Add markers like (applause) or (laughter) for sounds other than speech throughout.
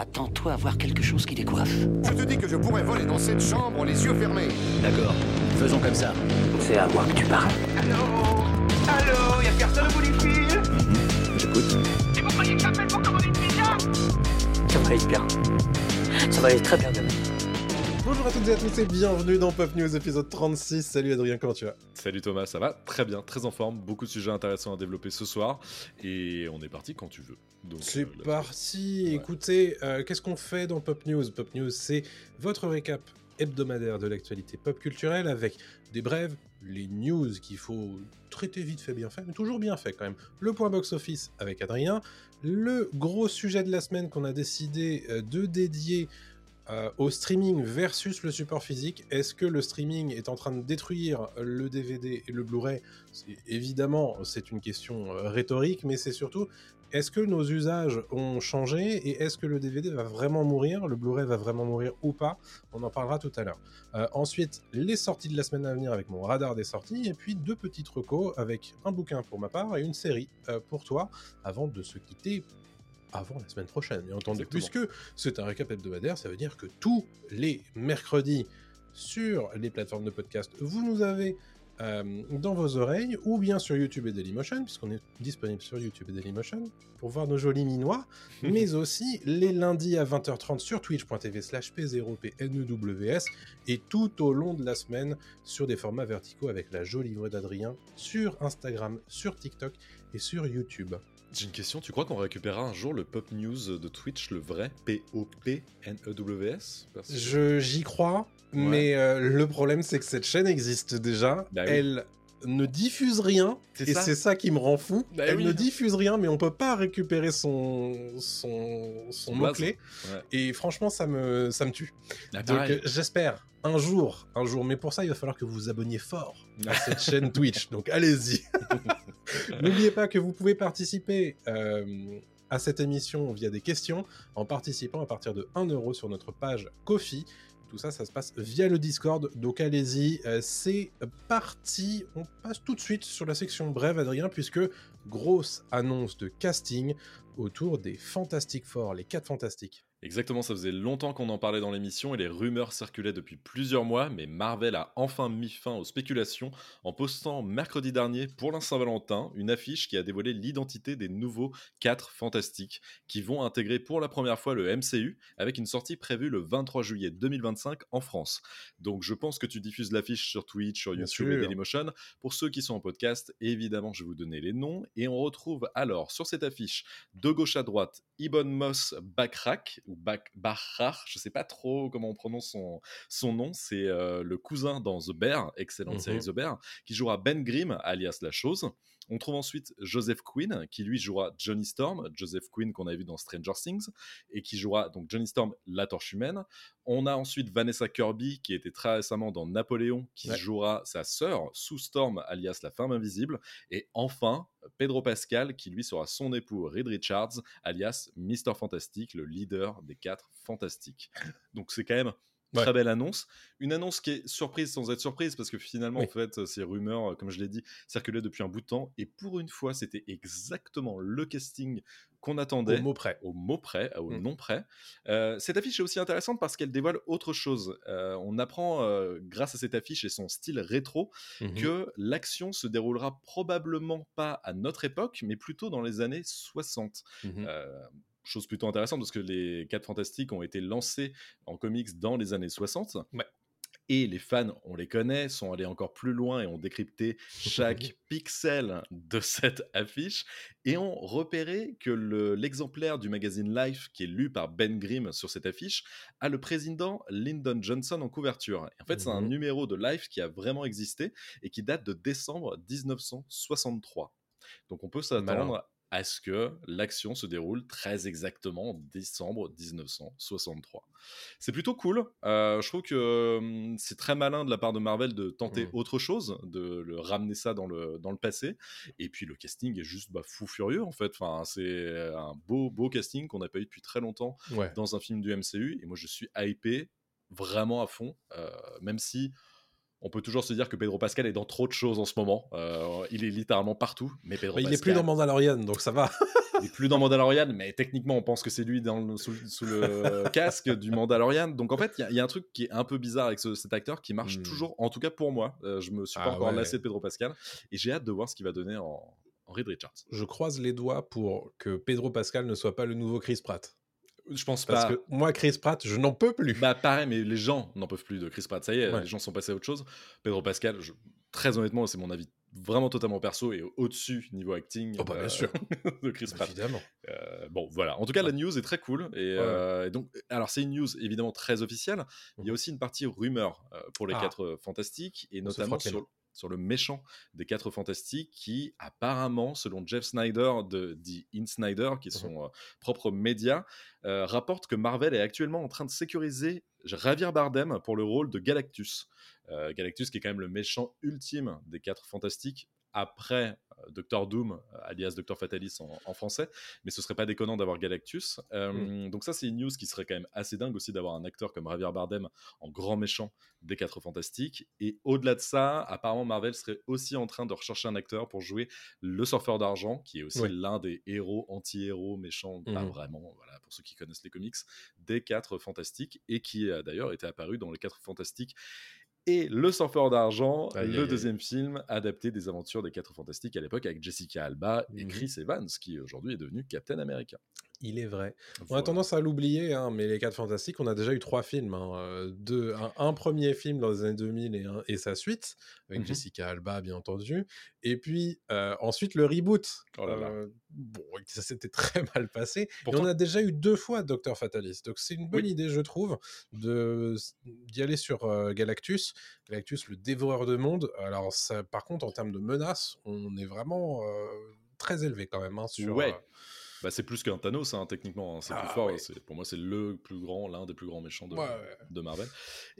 Attends-toi à voir quelque chose qui décoiffe. Je te dis que je pourrais voler dans cette chambre les yeux fermés. D'accord, faisons comme ça. C'est à moi que tu parles. Allô Allô Y'a personne au bout du fil J'écoute. Et vous croyez que j'appelle pour commander une pizza Ça va aller bien. Ça va aller très bien demain. Bonjour à toutes et à tous et bienvenue dans Pop News épisode 36. Salut Adrien, comment tu vas? Salut Thomas, ça va Très bien, très en forme, beaucoup de sujets intéressants à développer ce soir et on est parti quand tu veux. C'est euh, parti. Ouais. Écoutez, euh, qu'est-ce qu'on fait dans Pop News? Pop News, c'est votre récap hebdomadaire de l'actualité pop culturelle avec des brèves, les news qu'il faut traiter vite fait, bien fait, mais toujours bien fait quand même. Le point box-office avec Adrien. Le gros sujet de la semaine qu'on a décidé euh, de dédier euh, au streaming versus le support physique. Est-ce que le streaming est en train de détruire le DVD et le Blu-ray? Évidemment, c'est une question euh, rhétorique, mais c'est surtout est-ce que nos usages ont changé et est-ce que le DVD va vraiment mourir, le Blu-ray va vraiment mourir ou pas? On en parlera tout à l'heure. Euh, ensuite, les sorties de la semaine à venir avec mon radar des sorties et puis deux petites recos avec un bouquin pour ma part et une série pour toi avant de se quitter avant la semaine prochaine, bien entendu. Puisque c'est un récap hebdomadaire, ça veut dire que tous les mercredis sur les plateformes de podcast, vous nous avez euh, dans vos oreilles ou bien sur YouTube et Dailymotion, puisqu'on est disponible sur YouTube et Dailymotion pour voir nos jolis minois, (laughs) mais aussi les lundis à 20h30 sur twitch.tv slash p0pnews et tout au long de la semaine sur des formats verticaux avec la jolie voix d'Adrien sur Instagram, sur TikTok et sur YouTube. J'ai une question, tu crois qu'on récupérera un jour le Pop News de Twitch, le vrai P-O-P-N-E-W-S Parce que- Je- J'y crois, mais euh, le problème c'est que cette chaîne existe déjà. Bah oui. Elle ne diffuse rien, C'est et ça. c'est ça qui me rend fou. Bah Elle oui. ne diffuse rien, mais on peut pas récupérer son son, son mot-clé. Ouais. Et franchement, ça me, ça me tue. Ah, Donc pareil. euh, j'espère un jour, un jour, mais pour ça, il va falloir que vous vous abonniez fort à cette chaîne Twitch. Donc allez-y. (laughs) (laughs) N'oubliez pas que vous pouvez participer euh, à cette émission via des questions en participant à partir de 1 euro sur notre page Kofi. Tout ça, ça se passe via le Discord. Donc allez-y, euh, c'est parti. On passe tout de suite sur la section brève, Adrien, puisque grosse annonce de casting autour des Fantastic Four, les 4 Fantastiques. Exactement, ça faisait longtemps qu'on en parlait dans l'émission et les rumeurs circulaient depuis plusieurs mois, mais Marvel a enfin mis fin aux spéculations en postant mercredi dernier, pour l'Instant Saint-Valentin, une affiche qui a dévoilé l'identité des nouveaux 4 fantastiques qui vont intégrer pour la première fois le MCU avec une sortie prévue le 23 juillet 2025 en France. Donc je pense que tu diffuses l'affiche sur Twitch, sur YouTube et Dailymotion. Pour ceux qui sont en podcast, évidemment, je vais vous donner les noms et on retrouve alors sur cette affiche de gauche à droite, Ibn Moss Bakrak, ou Bak Bahrar, je sais pas trop comment on prononce son, son nom, c'est euh, le cousin dans The Bear, excellente Mhm. série The Bear, qui jouera Ben Grimm, alias La Chose. On trouve ensuite Joseph Quinn, qui lui jouera Johnny Storm, Joseph Quinn qu'on a vu dans Stranger Things, et qui jouera donc Johnny Storm, la torche humaine. On a ensuite Vanessa Kirby, qui était très récemment dans Napoléon, qui Ouais. jouera sa sœur, Sue Storm, alias la femme invisible. Et enfin, Pedro Pascal, qui lui sera son époux Reed Richards, alias Mister Fantastic, le leader des quatre fantastiques. Donc c'est quand même Ouais. très belle annonce. Une annonce qui est surprise sans être surprise, parce que finalement, Oui. en fait, ces rumeurs, comme je l'ai dit, circulaient depuis un bout de temps. Et pour une fois, c'était exactement le casting qu'on attendait Au mot près. au mot près, au Mm. nom près. Euh, cette affiche est aussi intéressante parce qu'elle dévoile autre chose. Euh, on apprend, euh, grâce à cette affiche et son style rétro, Mhm. que l'action se déroulera probablement pas à notre époque, mais plutôt dans les années 60. Mhm. Chose plutôt intéressante parce que les 4 Fantastiques ont été lancés en comics dans les années 60. Ouais. Et les fans, on les connaît, sont allés encore plus loin et ont décrypté chaque (laughs) pixel de cette affiche et ont repéré que le- l'exemplaire du magazine Life qui est lu par Ben Grimm sur cette affiche a le président Lyndon Johnson en couverture. Et en fait, c'est un Mhm. numéro de Life qui a vraiment existé et qui date de décembre 1963. Donc on peut s'attendre à ce que l'action se déroule très exactement en décembre 1963. C'est plutôt cool. Euh, je trouve que hum, c'est très malin de la part de Marvel de tenter Mhm. autre chose, de le ramener ça dans le, dans le passé. Et puis le casting est juste bah, fou furieux en fait. Enfin, c'est un beau, beau casting qu'on n'a pas eu depuis très longtemps Ouais. dans un film du MCU. Et moi, je suis hypé vraiment à fond, euh, même si on peut toujours se dire que Pedro Pascal est dans trop de choses en ce moment. Euh, il est littéralement partout, mais Pedro Bah, il Pascal. est plus dans Mandalorian, donc ça va. il est plus dans Mandalorian, mais techniquement, on pense que c'est lui dans le- sous, sous le (laughs) casque du Mandalorian. Donc en fait, il y a- il y, a un truc qui est un peu bizarre avec ce- cet acteur qui marche Hmm. toujours, en tout cas pour moi. Euh, je me suis pas Ah encore ouais. lassé de Pedro Pascal et j'ai hâte de voir ce qu'il va donner en, en Reed Richards. Je croise les doigts pour que Pedro Pascal ne soit pas le nouveau Chris Pratt. Je pense Parce pas. que moi, Chris Pratt, je n'en peux plus. Bah pareil, mais les gens n'en peuvent plus de Chris Pratt. Ça y est, Ouais. les gens sont passés à autre chose. Pedro Pascal, je- très honnêtement, c'est mon avis vraiment totalement perso et au-dessus niveau acting Oh bah, bien euh, sûr. (laughs) de Chris Pratt. Évidemment. Euh, bon, voilà. En tout cas, la news est très cool. Et, euh, et donc, alors, c'est une news évidemment très officielle. Il y a aussi une partie rumeur euh, pour les Ah. quatre fantastiques, et On notamment sur, sur le méchant des quatre fantastiques qui, apparemment, selon Jeff Snyder de The In Snyder, qui est son euh, propre média, euh, rapporte que Marvel est actuellement en train de sécuriser Javier Bardem pour le rôle de Galactus. Euh, Galactus, qui est quand même le méchant ultime des quatre fantastiques, après euh, Doctor Doom, euh, alias Doctor Fatalis en, en français, mais ce serait pas déconnant d'avoir Galactus. Euh, Donc ça, c'est une news qui serait quand même assez dingue aussi d'avoir un acteur comme Javier Bardem en grand méchant des quatre fantastiques. Et au-delà de ça, apparemment Marvel serait aussi en train de rechercher un acteur pour jouer le surfeur d'argent, qui est aussi l'un des héros anti-héros méchants, pas Mhm. vraiment, voilà, pour ceux qui connaissent les comics, des quatre fantastiques, et qui a d'ailleurs été apparu dans les quatre fantastiques et Le Surfeur d'Argent, le aïe. deuxième film adapté des aventures des Quatre Fantastiques à l'époque avec Jessica Alba et Mhm. Chris Evans, qui aujourd'hui est devenu Captain America. Il est vrai. On a tendance à l'oublier, hein, mais les 4 Fantastiques, on a déjà eu trois films. hein, euh, deux, un, un premier film dans les années 2000 et, un- et sa suite, avec Mhm. Jessica Alba, bien entendu. Et puis euh, ensuite le reboot. Oh là là. Euh, bon, ça s'était (laughs) très mal passé. Et on a déjà eu deux fois Docteur Fatalist. Donc c'est une bonne Oui. idée, je trouve, d'y aller sur euh, Galactus. Galactus, le dévoreur de monde. Alors ça, par contre, en termes de menaces, on est vraiment très élevé quand même. hein, sur, Ouais. Bah, c'est plus qu'un Thanos, hein, techniquement. hein, C'est Ah, plus fort. ouais. Pour moi, c'est le plus grand, l'un des plus grands méchants de, ouais, ouais. de Marvel.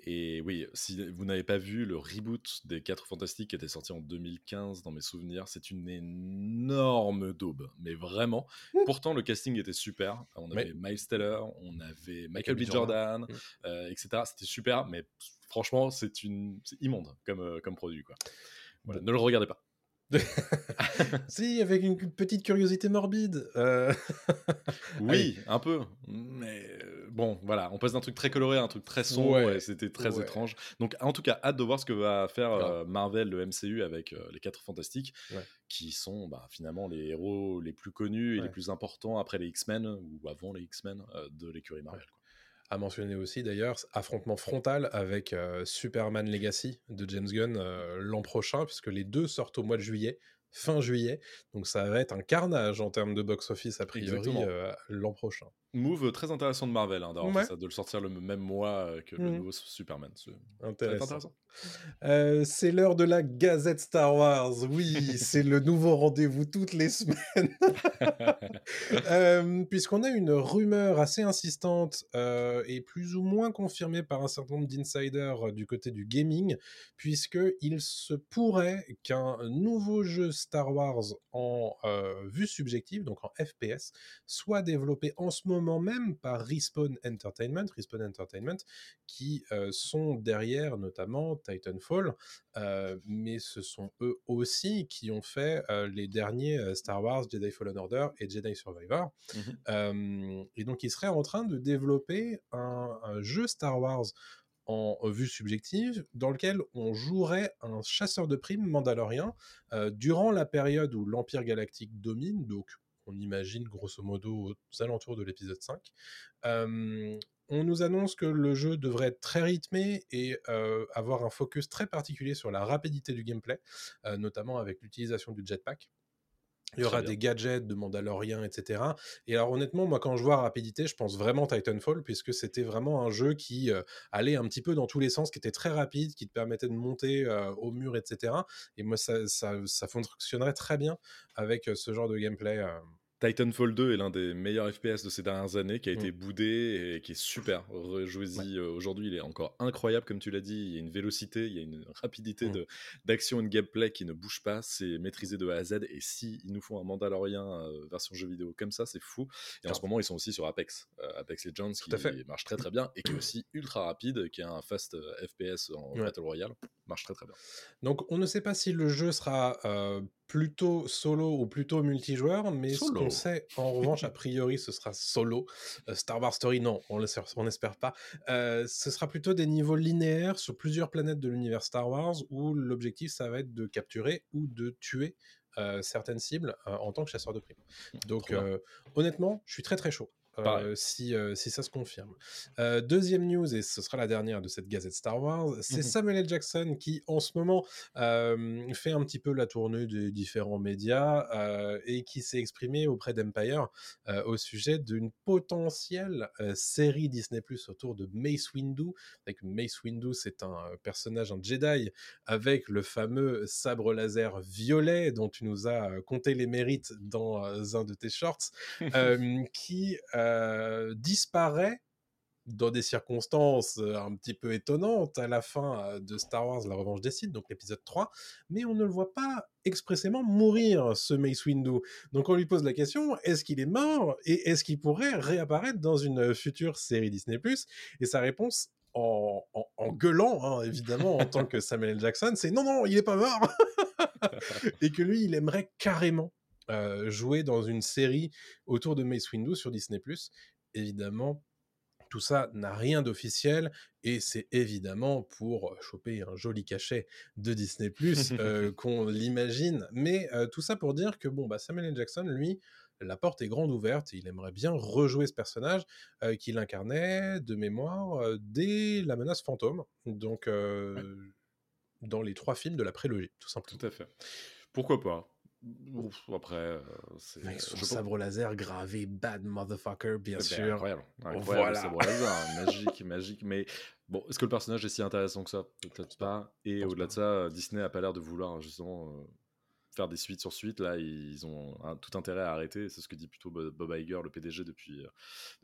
Et oui, si vous n'avez pas vu le reboot des 4 Fantastiques qui était sorti en 2015, dans mes souvenirs, c'est une énorme daube. Mais vraiment. Pourtant, le casting était super. On Mais- avait Miles Teller, on avait Michael B. Jordan, Mm. euh, etc. C'était super, mais franchement, c'est une... immonde comme, euh, comme produit. Quoi. Voilà, Ne le regardez pas. (laughs) (laughs) si, avec une petite curiosité morbide. euh, (laughs) Oui, un peu. Mais euh, bon, voilà, on passe d'un truc très coloré à un truc très sombre Ouais, et c'était très ouais. étrange. Donc, en tout cas, hâte de voir ce que va faire euh, Marvel, le MCU, avec euh, les 4 Fantastiques, Ouais. qui sont bah, finalement les héros les plus connus et les plus importants après les X-Men ou avant les X-Men de l'écurie Marvel. quoi. À mentionner aussi d'ailleurs, affrontement frontal avec euh, Superman Legacy de James Gunn euh, l'an prochain, puisque les deux sortent au mois de juillet, fin juillet. Donc ça va être un carnage en termes de box-office a priori euh, l'an prochain. Move très intéressant de Marvel, hein, Ouais. ça, de le sortir le même mois que le Mhm. nouveau Superman. C'est- intéressant. Euh, c'est l'heure de la Gazette Star Wars. Oui, c'est le nouveau rendez-vous toutes les semaines. (laughs) Euh, Puisqu'on a une rumeur assez insistante euh, et plus ou moins confirmée par un certain nombre d'insiders du côté du gaming, puisqu'il se pourrait qu'un nouveau jeu Star Wars en vue subjective, donc en FPS, soit développé en ce moment même par Respawn Entertainment, Respawn Entertainment, qui sont derrière notamment Titanfall, euh, mais ce sont eux aussi qui ont fait euh, les derniers euh, Star Wars, Jedi Fallen Order et Jedi Survivor. Euh, et donc ils seraient en train de développer un, un jeu Star Wars en vue subjective, dans lequel on jouerait un chasseur de primes mandalorien euh, durant la période où l'Empire galactique domine, donc on imagine grosso modo aux alentours de l'épisode 5. Euh, on nous annonce que le jeu devrait être très rythmé et euh, avoir un focus très particulier sur la rapidité du gameplay, euh, notamment avec l'utilisation du jetpack. Il y aura des gadgets de Mandalorian, etc. Et alors honnêtement, moi quand je vois rapidité, je pense vraiment Titanfall, puisque c'était vraiment un jeu qui euh, allait un petit peu dans tous les sens, qui était très rapide, qui te permettait de monter euh, au mur, etc. Et moi, ça, ça, ça fonctionnerait très bien avec ce genre de gameplay. euh. Titanfall 2 est l'un des meilleurs FPS de ces dernières années, qui a Mm. été boudé et qui est super. Rejouez-y euh, aujourd'hui, il est encore incroyable, comme tu l'as dit. Il y a une vélocité, il y a une rapidité Mm. d'action et de gameplay qui ne bouge pas. C'est maîtrisé de A à Z. Et si ils nous font un Mandalorian euh, version jeu vidéo comme ça, c'est fou. Et en ce moment, ils sont aussi sur Apex, euh, Apex Legends, qui fait. marche très très bien et qui est aussi ultra rapide, qui a un fast euh, FPS en Ouais. Battle Royale. Marche très très bien. Donc, on ne sait pas si le jeu sera plutôt solo ou plutôt multijoueur, mais ce Solo. qu'on sait, en (laughs) revanche, a priori, ce sera solo. Euh, Star Wars Story, non, on n'espère pas. Euh, ce sera plutôt des niveaux linéaires sur plusieurs planètes de l'univers Star Wars, où l'objectif, ça va être de capturer ou de tuer euh, certaines cibles en tant que chasseur de primes. Donc, bien. euh, honnêtement, je suis très très chaud. Euh, si, euh, si ça se confirme. Euh, deuxième news, et ce sera la dernière de cette gazette Star Wars, c'est Mhm. Samuel L. Jackson qui, en ce moment, fait un petit peu la tournée des différents médias et qui s'est exprimé auprès d'Empire au sujet d'une potentielle série Disney Plus autour de Mace Windu. Avec Mace Windu, c'est un personnage, un Jedi, avec le fameux sabre laser violet dont tu nous as compté les mérites dans un de tes shorts, (laughs) qui euh, disparaît dans des circonstances euh, un petit peu étonnantes à la fin euh, de Star Wars La Revanche des Sith, donc l'épisode 3, mais on ne le voit pas expressément mourir, ce Mace Windu. Donc on lui pose la question, est-ce qu'il est mort et est-ce qu'il pourrait réapparaître dans une future série Disney ⁇ Et sa réponse, en, en- en gueulant, hein, évidemment, en tant que (laughs) Samuel L. Jackson, c'est non, non, il n'est pas mort (laughs) Et que lui, il aimerait carrément euh, jouer dans une série autour de Mace Windu sur Disney ⁇ Évidemment, tout ça n'a rien d'officiel et c'est évidemment pour choper un joli cachet de Disney Plus (laughs) qu'on l'imagine. Mais euh, tout ça pour dire que bon, bah, Samuel L. Jackson, lui, la porte est grande ouverte. Il aimerait bien rejouer ce personnage euh, qu'il incarnait de mémoire euh, dès La menace fantôme. Donc, euh, dans les trois films de la prélogie, tout simplement. Tout à fait. Pourquoi pas? Ouf, Après, euh, c'est. Avec son je pense- sabre laser gravé Bad Motherfucker, bien Eh ben, sûr. Incroyable. incroyable Voilà. le sabre laser, hein, magique, magique. Mais bon, est-ce que le personnage est si intéressant que ça? Peut-être pas. Et au-delà de ça, Disney a pas l'air de vouloir justement euh, faire des suites sur suite. Là, ils ont un- tout intérêt à arrêter. C'est ce que dit plutôt Bob Iger, le PDG, depuis, euh,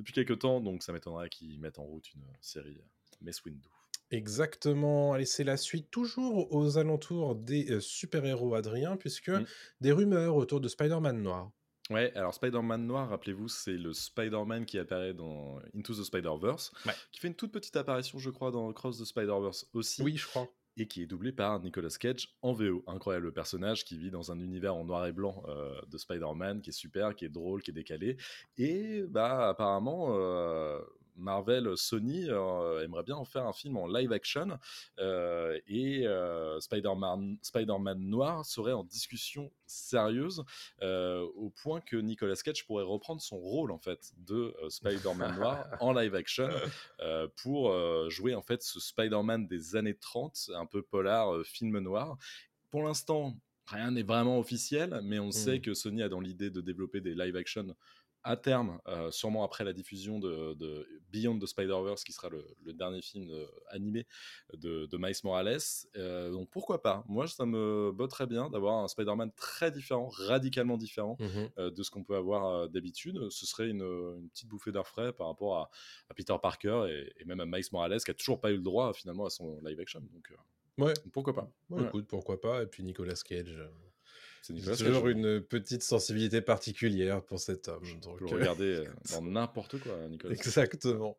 depuis quelques temps. Donc ça m'étonnerait qu'ils mettent en route une série euh, Mace Windu. Exactement. Allez, c'est la suite, toujours aux alentours des euh, super-héros Adrien, puisque Mm. des rumeurs autour de Spider-Man noir. Ouais, alors Spider-Man noir, rappelez-vous, c'est le Spider-Man qui apparaît dans Into the Spider-Verse, Ouais. qui fait une toute petite apparition, je crois, dans Cross the Spider-Verse aussi. Oui, je crois. et qui est doublé par Nicolas Cage en VO. Incroyable personnage qui vit dans un univers en noir et blanc euh, de Spider-Man, qui est super, qui est drôle, qui est décalé. Et bah apparemment, euh, Marvel, Sony euh, aimerait bien en faire un film en live action. euh, et euh, Spider-Man Spider-Man noir serait en discussion sérieuse au point que Nicolas Cage pourrait reprendre son rôle en fait de Spider-Man (laughs) noir en live action pour jouer en fait ce Spider-Man des années 30, un peu polar, film noir. Pour l'instant, rien n'est vraiment officiel, mais on sait Mm. que Sony a dans l'idée de développer des live action à terme, euh, sûrement après la diffusion de, de Beyond the Spider-Verse, qui sera le, le dernier film euh, animé de, de Miles Morales. Euh, donc pourquoi pas? Moi, ça me botterait bien d'avoir un Spider-Man très différent, radicalement différent euh, de ce qu'on peut avoir d'habitude. Ce serait une, une petite bouffée d'air frais par rapport à, à Peter Parker et, et même à Miles Morales, qui a toujours pas eu le droit finalement à son live action. Donc Ouais, pourquoi pas? Ouais. écoute, pourquoi pas. Et puis Nicolas Cage. C'est J'ai Nicolas toujours Cage. une petite sensibilité particulière pour cet homme. Je donc, euh, le regarder euh, dans n'importe quoi, Nicolas. Cage. Exactement.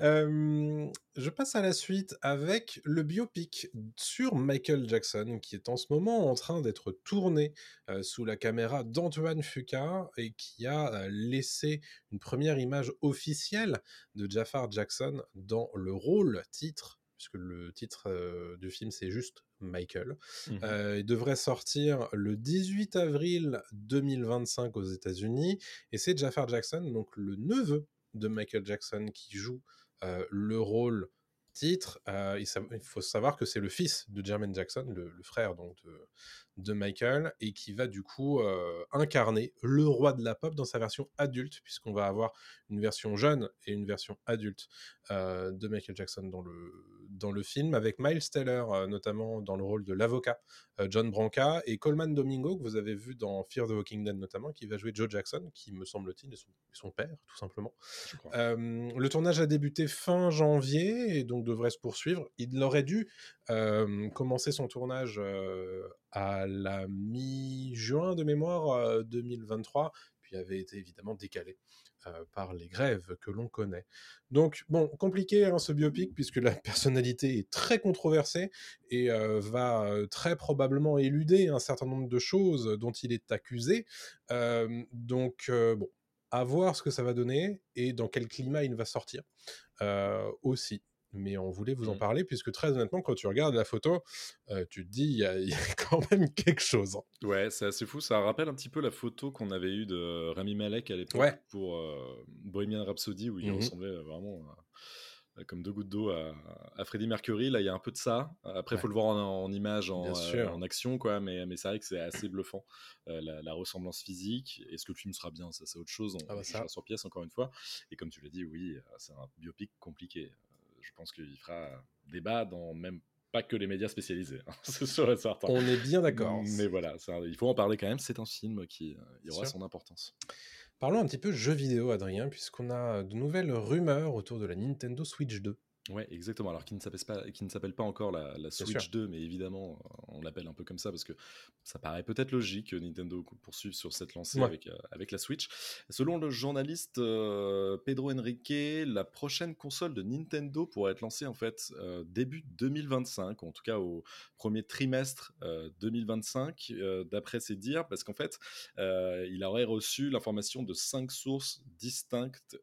Euh, je passe à la suite avec le biopic sur Michael Jackson qui est en ce moment en train d'être tourné euh, sous la caméra d'Antoine Fuqua et qui a euh, laissé une première image officielle de Jafar Jackson dans le rôle titre puisque le titre euh, du film c'est juste Michael. Mhm. Euh, il devrait sortir le 18 avril 2025 aux États-Unis et c'est Jafar Jackson, donc le neveu de Michael Jackson, qui joue euh, le rôle titre. Il faut savoir que c'est le fils de Jermaine Jackson, le, le frère donc de, de Michael et qui va du coup euh, incarner le roi de la pop dans sa version adulte, puisqu'on va avoir une version jeune et une version adulte euh, de Michael Jackson dans le, dans le film, avec Miles Teller euh, notamment dans le rôle de l'avocat John Branca et Coleman Domingo que vous avez vu dans Fear the Walking Dead notamment, qui va jouer Joe Jackson, qui me semble-t-il est son, son, père tout simplement. le tournage a débuté fin janvier et donc devrait se poursuivre. Il aurait dû commencer son tournage à la mi-juin de mémoire 2023, puis avait été évidemment décalé par les grèves que l'on connaît. Donc, bon, compliqué hein, ce biopic, puisque la (laughs) personnalité est très controversée et va très probablement éluder un certain nombre de choses dont il est accusé. donc, bon, à voir ce que ça va donner et dans quel climat il va sortir aussi mais on voulait vous en mmh. parler puisque très honnêtement, quand tu regardes la photo, tu te dis il y, a (laughs) quand même quelque chose. Hein. Ouais, c'est assez fou. Ça rappelle un petit peu la photo qu'on avait eue de Rami Malek à l'époque pour Bohemian Rhapsody où il mmh ressemblait vraiment comme deux gouttes d'eau à, Freddie Mercury. Là, il y a un peu de ça. Après, il faut le voir en, image, en, en, action, quoi. Mais, mais c'est vrai que c'est assez bluffant, la, ressemblance physique. Est-ce que le film sera bien? Ça, c'est autre chose. On ah bah sur pièce, encore une fois. Et comme tu l'as dit, oui, c'est un biopic compliqué je pense qu'il fera débat dans même pas que les médias spécialisés, hein, (laughs) sûr et certain. On est bien d'accord. Mais voilà, il faut en parler quand même, c'est un film qui euh, aura son importance. Parlons un petit peu jeux vidéo, Adrien, puisqu'on a de nouvelles rumeurs autour de la Nintendo Switch 2. Ouais, exactement. Alors, qui ne s'appelle pas, qui ne s'appelle pas encore la, Switch 2, mais évidemment, on l'appelle un peu comme ça parce que ça paraît peut-être logique que Nintendo poursuive sur cette lancée avec, euh, avec la Switch. Selon le journaliste euh, Pedro Henrique, la prochaine console de Nintendo pourrait être lancée en fait euh, début 2025, en tout cas au premier trimestre 2025, d'après ses dires, parce qu'en fait, il aurait reçu l'information de cinq sources distinctes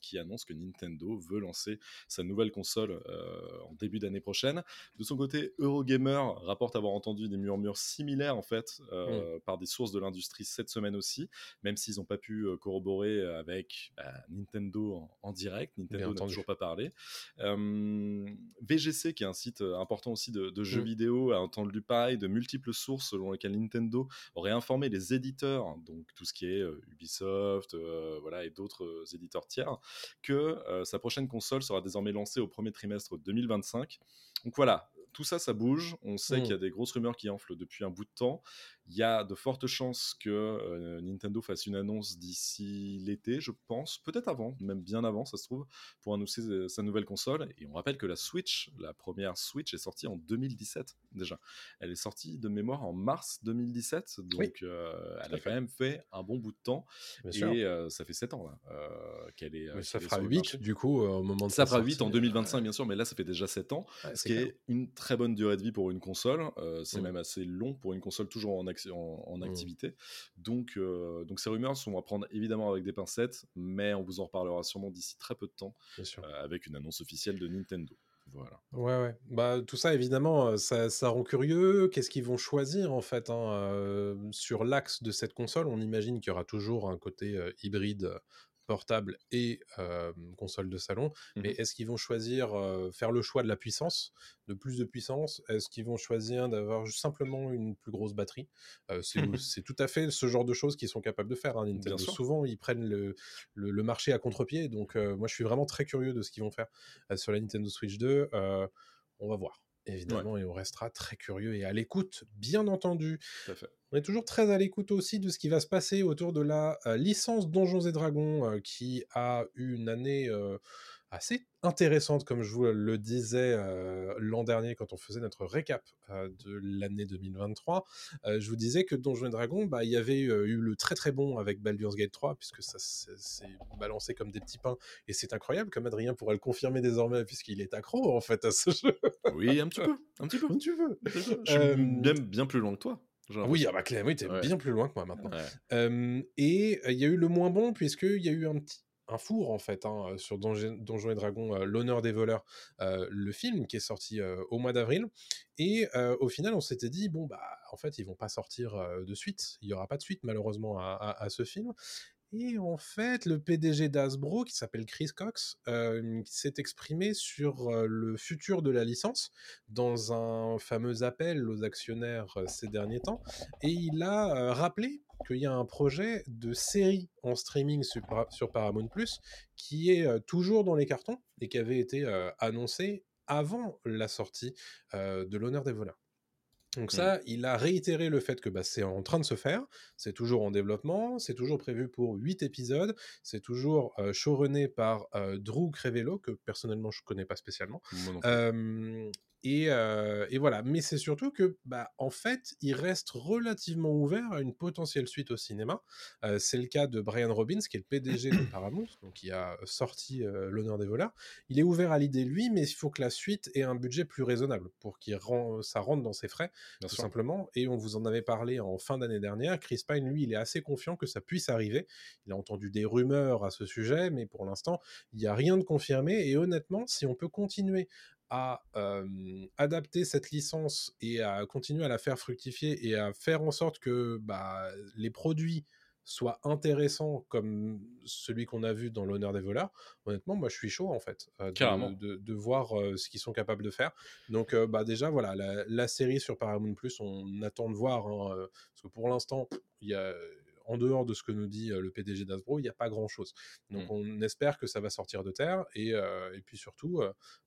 qui annoncent que Nintendo veut lancer sa nouvelle console euh, en début d'année prochaine. De son côté, Eurogamer rapporte avoir entendu des murmures similaires en fait euh, mm. par des sources de l'industrie cette semaine aussi, même s'ils n'ont pas pu euh, corroborer avec bah, Nintendo en, direct. Nintendo n'a toujours pas parlé. VGC, qui est un site important aussi de, jeux mm. vidéo, a entendu pareil de multiples sources selon lesquelles Nintendo aurait informé les éditeurs, donc tout ce qui est Ubisoft, voilà, et d'autres éditeurs tiers, que sa prochaine console sera désormais lancée au premier trimestre 2025. Donc voilà, tout ça, ça bouge. On sait qu'il y a mmh. des grosses rumeurs qui enflent depuis un bout de temps. Il y a de fortes chances que euh, Nintendo fasse une annonce d'ici l'été, je pense, peut-être avant, même bien avant, ça se trouve, pour annoncer euh, sa nouvelle console. Et on rappelle que la Switch, la première Switch, est sortie en 2017 déjà. Elle est sortie de mémoire en mars 2017, donc euh, elle a quand même fait un bon bout de temps. et ça fait 7 ans là qu'elle est. ça fera 8 du coup au moment de Ça fera 8 en 2025, bien sûr, mais là ça fait déjà 7 ans, ce qui est une très bonne durée de vie pour une console. c'est mmh. même assez long pour une console toujours en en, mmh. activité. Donc, euh, donc ces rumeurs sont à prendre évidemment avec des pincettes, mais on vous en reparlera sûrement d'ici très peu de temps euh, avec une annonce officielle de Nintendo. Voilà. Ouais, ouais. Bah, tout ça, évidemment, euh, ça, ça rend curieux. Qu'est-ce qu'ils vont choisir, en fait, hein, sur l'axe de cette console? On imagine qu'il y aura toujours un côté hybride portable et console de salon. Mmh mais est-ce qu'ils vont choisir faire le choix de la puissance, de plus de puissance? Est-ce qu'ils vont choisir d'avoir simplement une plus grosse batterie? (laughs) C'est tout à fait ce genre de choses qu'ils sont capables de faire. Hein, Nintendo. Souvent, ils prennent le, le, marché à contre-pied. Donc, moi, je suis vraiment très curieux de ce qu'ils vont faire sur la Nintendo Switch 2. on va voir évidemment, et on restera très curieux et à l'écoute, bien entendu. On est toujours très à l'écoute aussi de ce qui va se passer autour de la licence Donjons et Dragons, qui a eu une année assez intéressante, comme je vous le disais l'an dernier quand on faisait notre récap de l'année 2023. je vous disais que Donjons et Dragons, bah, il y avait eu le très très bon avec Baldur's Gate 3, puisque ça s'est balancé comme des petits pains, et c'est incroyable, comme Adrien pourrait le confirmer désormais, puisqu'il est accro en fait à ce jeu. oui, un petit peu, un petit peu. Un petit peu. Je suis même bien plus loin que toi. oui, ah bah, oui, t'es bien plus loin que moi maintenant. et il y a eu le moins bon, puisqu'il y a eu un petit un four en fait hein, sur Donjons et Dragons, l'honneur des voleurs, le film qui est sorti au mois d'avril. Et au final, on s'était dit bon bah en fait ils vont pas sortir de suite, il y aura pas de suite malheureusement à, ce film. Et en fait, le PDG d'Asbro, qui s'appelle Chris Cox, euh, s'est exprimé sur euh, le futur de la licence dans un fameux appel aux actionnaires euh, ces derniers temps. Et il a rappelé qu'il y a un projet de série en streaming sur, Para- sur Paramount Plus qui est toujours dans les cartons et qui avait été annoncé avant la sortie de l'honneur des voleurs. Donc ça, il a réitéré le fait que bah, c'est en train de se faire, c'est toujours en développement, c'est toujours prévu pour 8 épisodes, c'est toujours euh, showrunné par euh, Drew Crevello, que personnellement je connais pas spécialement. Euh, et, euh, et voilà, mais c'est surtout que, bah, en fait, il reste relativement ouvert à une potentielle suite au cinéma. Euh, c'est le cas de Brian Robbins, qui est le PDG de (clears throat) Paramount, donc qui a sorti euh, l'honneur des voleurs. Il est ouvert à l'idée lui, mais il faut que la suite ait un budget plus raisonnable pour qu'il ren- ça rentre dans ses frais, Bien tout sûr. simplement. Et on vous en avait parlé en fin d'année dernière. Chris Pine, lui, il est assez confiant que ça puisse arriver. Il a entendu des rumeurs à ce sujet, mais pour l'instant, il n'y a rien de confirmé. Et honnêtement, si on peut continuer à euh, adapter cette licence et à continuer à la faire fructifier et à faire en sorte que bah, les produits soient intéressants comme celui qu'on a vu dans l'honneur des voleurs, honnêtement, moi je suis chaud en fait euh, de, de, de voir euh, ce qu'ils sont capables de faire. Donc bah, déjà, voilà, la, la série sur Paramount Plus, on attend de voir, hein, parce que pour l'instant, il y a en dehors de ce que nous dit le PDG d'Asbro, il n'y a pas grand-chose. Donc Mm. on espère que ça va sortir de terre. Et, et puis surtout,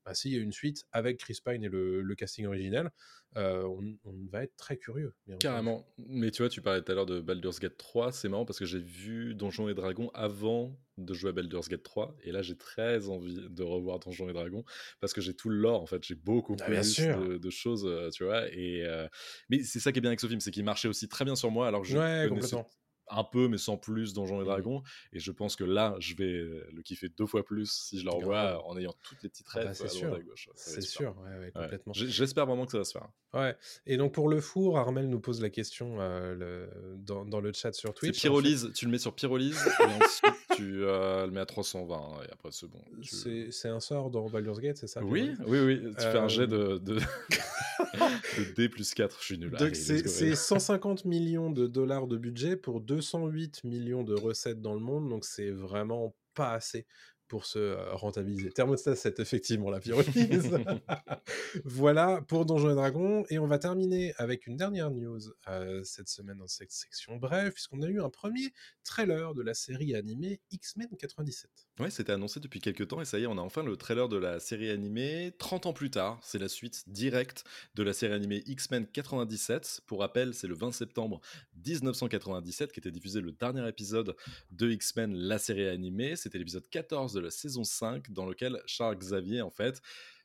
bah, s'il y a une suite avec Chris Pine et le, le casting original, euh, on, on va être très curieux. Carrément. Mais tu vois, tu parlais tout à l'heure de Baldur's Gate 3. C'est marrant parce que j'ai vu Donjons et Dragons avant de jouer à Baldur's Gate 3. Et là, j'ai très envie de revoir Donjons et Dragons parce que j'ai tout le lore. En fait, j'ai beaucoup Ah, plus de, de choses, tu vois. Et, euh, Mais c'est ça qui est bien avec ce film, c'est qu'il marchait aussi très bien sur moi. Alors que je Ouais, connaissais complètement. Un peu, mais sans plus, Donjons et Mhm. Dragons. Et je pense que là, je vais euh, le kiffer deux fois plus si je le revois Grave. en ayant toutes les petites Ah bah, rêves c'est à droite sûr. à gauche. C'est sûr, ouais, complètement. J'espère vraiment que ça va se faire. Ouais. Et donc pour le four, Armel nous pose la question euh, le- dans, dans le chat sur Twitch. en fait. pyrolyse, tu le mets sur pyrolyse et ensuite tu euh, le mets à 320 hein, et après c'est bon. tu- C'est un sort dans Baldur's Gate, c'est ça Oui, oui, oui, tu fais un jet Euh, de, de... (laughs) (laughs) D plus 4, je suis nul. Donc c'est let's go, c'est allez. 150 millions de dollars de budget pour 208 millions de recettes dans le monde, donc c'est vraiment pas assez pour se euh, rentabiliser. Thermostat 7, effectivement, la pyrolyse. (laughs) (laughs) voilà pour Donjons et Dragons, et on va terminer avec une dernière news euh, cette semaine dans cette section bref, puisqu'on a eu un premier trailer de la série animée X-Men 97. Ouais, c'était annoncé depuis quelques temps et ça y est, on a enfin le trailer de la série animée 30 ans plus tard. C'est la suite directe de la série animée X-Men 97. Pour rappel, c'est le 20 septembre 1997 qui était diffusé le dernier épisode de X-Men, la série animée. C'était l'épisode 14 de la saison 5 dans lequel Charles Xavier, en fait,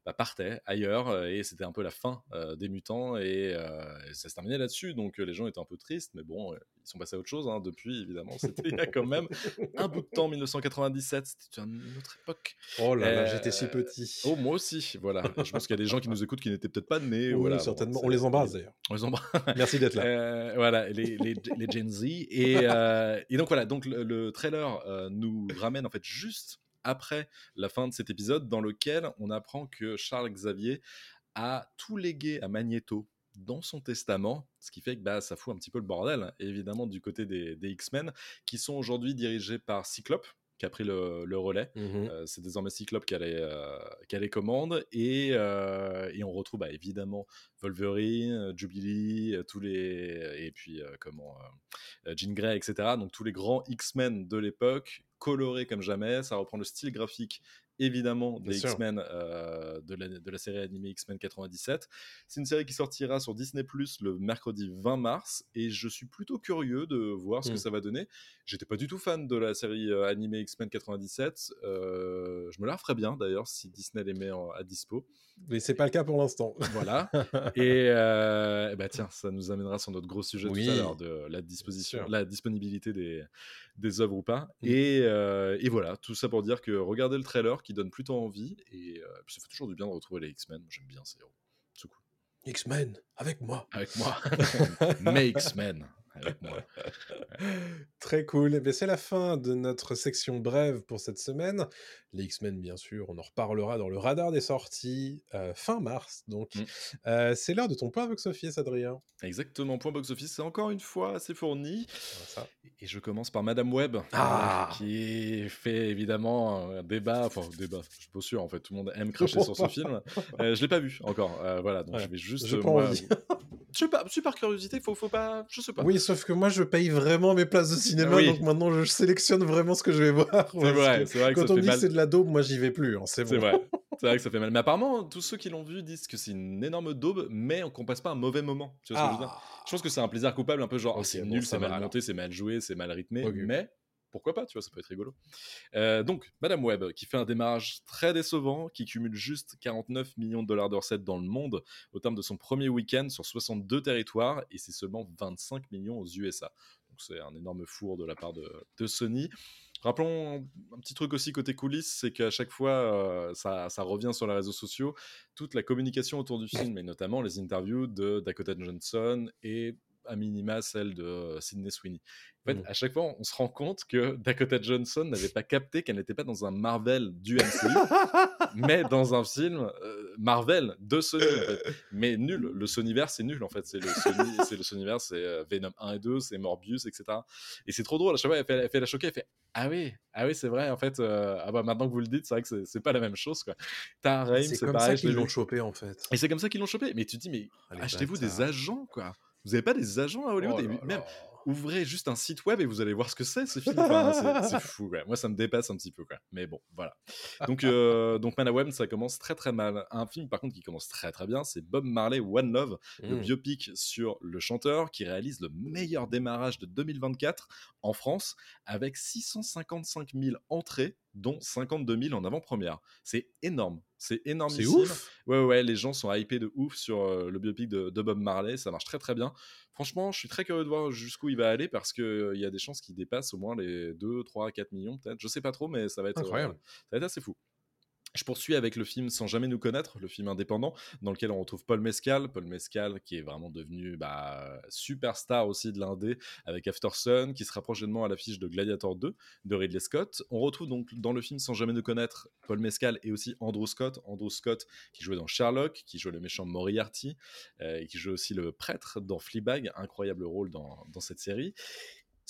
bah, partait ailleurs euh, et c'était un peu la fin euh, des mutants et, euh, et ça se terminait là-dessus. Donc les gens étaient un peu tristes, mais bon, ils sont passés à autre chose hein, depuis, évidemment. C'était il y a quand même un bout de temps, 1997, c'était une autre époque. Oh là là, j'étais si petit. Oh, moi aussi, voilà. Je pense qu'il y a des gens qui nous écoutent qui n'étaient peut-être pas nés. Oui, voilà, certainement. on les embrasse d'ailleurs. On les embrasse. (laughs) Merci d'être là. Voilà, les, les, les Gen Z. Et, et donc voilà, donc le, le trailer nous ramène en fait juste après la fin de cet épisode dans lequel on apprend que Charles Xavier a tout légué à Magneto dans son testament, ce qui fait que bah, ça fout un petit peu le bordel, évidemment, du côté des X-Men, qui sont aujourd'hui dirigés par Cyclope, qui a pris le, le relais. Mhm. Euh, c'est désormais Cyclope qui a les, euh, qui a les commandes et, euh, et on retrouve bah, évidemment Wolverine, Jubilee, tous les et puis comment Jean Grey, etc. Donc tous les grands X-Men de l'époque colorés comme jamais. Ça reprend le style graphique évidemment des. X-Men euh, de, la, de la série animée X-Men 97. C'est une série qui sortira sur Disney Plus le mercredi 20 mars et je suis plutôt curieux de voir ce que ça va donner. J'étais pas du tout fan de la série euh, animée X-Men 97. Euh, je me la referais bien d'ailleurs si Disney les met en- à dispo. Mais c'est pas le cas pour l'instant. Voilà. (laughs) Et bah tiens, ça nous amènera sur notre gros sujet Oui. tout à l'heure de la disposition, la disponibilité des, des œuvres ou pas. Mm. Et, et voilà, tout ça pour dire que regardez le trailer qui donne plutôt envie. Et euh, puis ça fait toujours du bien de retrouver les X-Men. Moi, J'aime bien ces héros. C'est cool. X-Men, avec moi. Avec moi, (laughs) (laughs) mes X-Men. Avec moi. Très cool. Mais c'est la fin de notre section brève pour cette semaine. Les X-Men, bien sûr, on en reparlera dans le radar des sorties euh, fin mars. Donc, Mm. Euh, c'est l'heure de ton point box office, Adrien. Exactement, point box-office, c'est encore une fois assez fourni. Voilà, ça. Et je commence par Madame Web, Ah. qui fait évidemment un débat, enfin débat, je suis pas sûr en fait, tout le monde aime cracher sur ce film. Euh, je l'ai pas vu encore, euh, voilà, donc Ouais, je vais juste... j'ai euh, pas moi, envie. je sais pas, par curiosité, faut, faut pas, je sais pas. Oui, sauf que moi, je paye vraiment mes places de cinéma, Oui. donc maintenant, je sélectionne vraiment ce que je vais voir. c'est vrai, que c'est vrai que Quand on dit que c'est de la daube, moi, j'y vais plus. hein, c'est bon. vrai, (laughs) c'est vrai que ça fait mal. Mais apparemment, tous ceux qui l'ont vu disent que c'est une énorme daube, mais qu'on passe pas un mauvais moment. Tu vois ce que je veux dire? Ah. Je pense que c'est un plaisir coupable, un peu genre, oh, c'est bon, nul, c'est mal monté, c'est mal joué, c'est mal rythmé, mais pourquoi pas, tu vois, ça peut être rigolo. Euh, donc, Madame Web, qui fait un démarrage très décevant, qui cumule juste 49 millions de dollars de recettes dans le monde au terme de son premier week-end sur 62 territoires, et c'est seulement 25 millions aux USA. Donc c'est un énorme four de la part de, de Sony. Rappelons un petit truc aussi côté coulisses, c'est qu'à chaque fois, euh, ça, ça revient sur les réseaux sociaux, toute la communication autour du film, et notamment les interviews de Dakota Johnson et à minima celle de Sydney Sweeney. En fait, Mhm. à chaque fois, on se rend compte que Dakota Johnson n'avait pas capté qu'elle n'était pas dans un Marvel du MCU, (laughs) mais dans un film euh, Marvel de Sony. en fait. Mais nul, le Sonyverse c'est nul en fait. C'est le Sony, c'est le Sonyverse, c'est Venom 1 et 2, c'est Morbius, etc. Et c'est trop drôle. À chaque fois, elle fait, elle fait la choquée, elle fait Ah oui, ah oui, c'est vrai. En fait, euh, ah bah maintenant que vous le dites, c'est vrai que c'est- pas la même chose quoi. T'as un Raim, C'est c'est comme pareil. ça qu'ils l'ont chopé, en fait. Et c'est comme ça qu'ils l'ont chopé. Mais tu te dis, mais Ah, achetez-vous des agents quoi. Vous avez pas des agents à Hollywood? Oh et là même. Ouvrez juste un site web et vous allez voir ce que c'est ce film. Enfin, c'est- fou. quoi. Moi, ça me dépasse un petit peu. Quoi. Mais bon, voilà. Donc, euh, donc Manawem, ça commence très très mal. Un film, par contre, qui commence très très bien, c'est Bob Marley One Love, le Mm. biopic sur le chanteur qui réalise le meilleur démarrage de 2024 en France avec 655 000 entrées, dont 52 000 en avant-première. C'est énorme. C'est énorme. C'est ouf. Ouais, ouais, les gens sont hypés de ouf sur euh, le biopic de, de Bob Marley. Ça marche très très bien. Franchement, je suis très curieux de voir jusqu'où il va aller parce qu'il y a des chances qu'il dépasse au moins les 2, 3, 4 millions peut-être. Je sais pas trop, mais ça va être, euh, Incroyable. ça va être assez fou. Je poursuis avec le film Sans jamais nous connaître, le film indépendant, dans lequel on retrouve Paul Mescal. Paul Mescal qui est vraiment devenu bah, superstar aussi de l'indé avec After Sun, qui sera prochainement à l'affiche de Gladiator 2 de Ridley Scott. On retrouve donc dans le film Sans jamais nous connaître Paul Mescal et aussi Andrew Scott. Andrew Scott qui jouait dans Sherlock, qui jouait le méchant Moriarty, euh, et qui joue aussi le prêtre dans Fleabag, incroyable rôle dans cette série.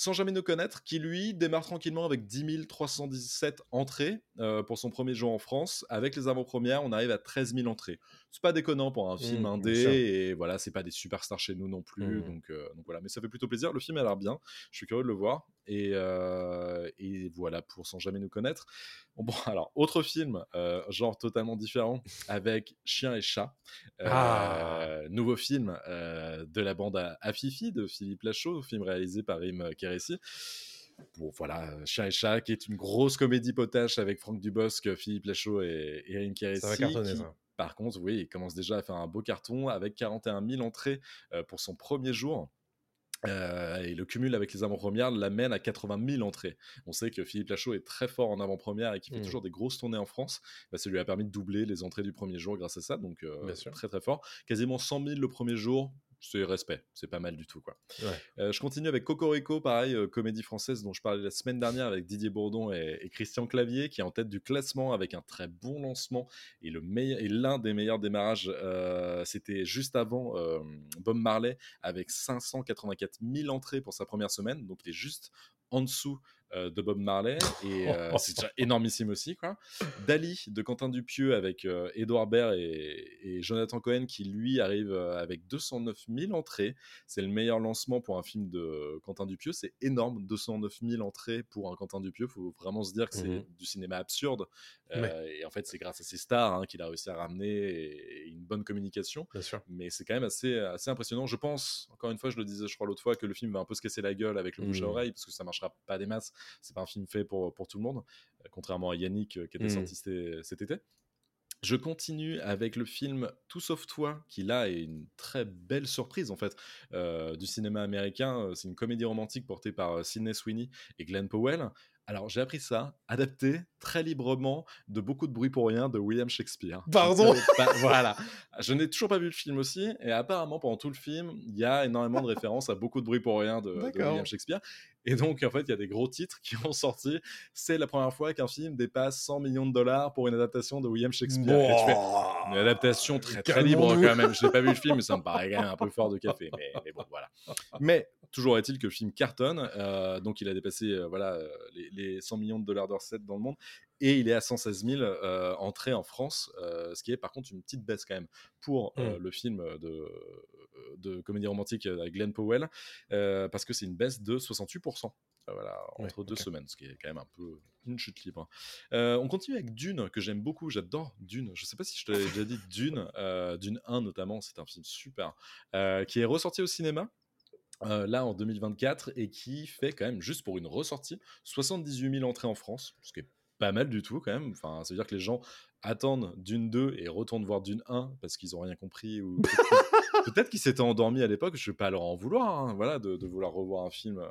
Sans jamais nous connaître, qui lui démarre tranquillement avec 10 317 entrées euh, pour son premier jour en France. Avec les avant-premières, on arrive à 13 000 entrées. C'est pas déconnant pour un film Mmh, indé, et voilà, c'est pas des superstars chez nous non plus. Mmh. Donc, euh, donc voilà, mais ça fait plutôt plaisir. Le film a l'air bien. Je suis curieux de le voir. Et, euh, et voilà pour Sans jamais nous connaître. Bon, (laughs) alors, autre film, euh, genre totalement différent, avec Chien et Chat. Ah. Nouveau film de la bande à, à Fifi de Philippe Lachaud, film réalisé par Rim Kéressi. Bon, voilà, Chien et Chat, qui est une grosse comédie potache avec Franck Dubosc, Philippe Lachaud et, Rim Kéressi. Ça va cartonner, qui, ça. Par contre, oui, il commence déjà à faire un beau carton avec 41 000 entrées euh, pour son premier jour. Euh, et le cumul avec les avant-premières l'amène à 80 000 entrées. On sait que Philippe Lachaud est très fort en avant-première et qui fait Mm. toujours des grosses tournées en France. Bah, ça lui a permis de doubler les entrées du premier jour grâce à ça, donc euh, très très fort. Quasiment 100 000 le premier jour, c'est respect, c'est pas mal du tout quoi. Ouais. Euh, je continue avec Cocorico, pareil, euh, comédie française dont je parlais la semaine dernière avec Didier Bourdon et, et Christian Clavier, qui est en tête du classement avec un très bon lancement et le meilleur et l'un des meilleurs démarrages. euh, C'était juste avant Bob Marley avec 584 000 entrées pour sa première semaine, donc il est juste en dessous euh, de Bob Marley et (laughs) euh, c'est déjà énormissime aussi quoi. Dali de Quentin Dupieux avec euh, Edouard Baird et, et Jonathan Cohen qui lui arrive avec 209 000 entrées. C'est le meilleur lancement pour un film de Quentin Dupieux. C'est énorme, 209 000 entrées pour un Quentin Dupieux. Faut vraiment se dire que c'est Mhm. du cinéma absurde. Et en fait, c'est grâce à ses stars hein, qu'il a réussi à ramener et, et une bonne communication Bien sûr. mais c'est quand même assez, assez impressionnant. Je pense, encore une fois, je le disais, je crois l'autre fois, que le film va un peu se casser la gueule avec le bouche à Mhm. oreille, parce que ça marchera pas des masses. C'est pas un film fait pour, pour tout le monde, euh, contrairement à Yannick euh, qui était Mhm. sorti cet, été. Je continue avec le film Tout sauf toi, qui là est une très belle surprise en fait euh, du cinéma américain. C'est une comédie romantique portée par Sidney Sweeney et Glenn Powell, Alors, j'ai appris ça, adapté très librement de beaucoup de bruit pour rien de William Shakespeare. Pardon Bah, Voilà. Je n'ai toujours pas vu le film aussi, et apparemment, pendant tout le film, il y a énormément de références à beaucoup de bruit pour rien de. William Shakespeare. Et donc, en fait, il y a des gros titres qui ont sorti. C'est la première fois qu'un film dépasse 100 millions de dollars pour une adaptation de William Shakespeare. Et tu fais, une adaptation très, très libre quand même. Je n'ai pas vu le film, mais (laughs) ça me paraît quand même un peu fort de café. Mais, mais bon, voilà. Mais toujours est-il que le film cartonne. euh, donc, il a dépassé euh, voilà, euh, les, les 100 millions de dollars de recettes dans le monde. Et il est à 116 000 euh, entrées en France, euh, ce qui est par contre une petite baisse quand même pour euh, Mm. le film de, de comédie romantique avec Glenn Powell, euh, parce que c'est une baisse de 68%. euh, Voilà, Ouais, entre deux semaines, ce qui est quand même un peu une chute libre. Euh, on continue avec Dune, que j'aime beaucoup, j'adore Dune. Je sais pas si je te l'avais déjà dit, Dune, (laughs) Dune 1 notamment, c'est un film super, qui est ressorti au cinéma. euh, là en 2024 et qui fait quand même juste pour une ressortie 78 000 entrées en France, ce qui est pas mal du tout quand même. Enfin, ça veut dire que les gens attendent Dune 2 et retournent voir Dune 1 parce qu'ils ont rien compris ou (laughs) peut-être- qu'ils s'étaient endormis à l'époque. Je vais pas leur en vouloir, hein, voilà, de, de vouloir revoir un film, euh,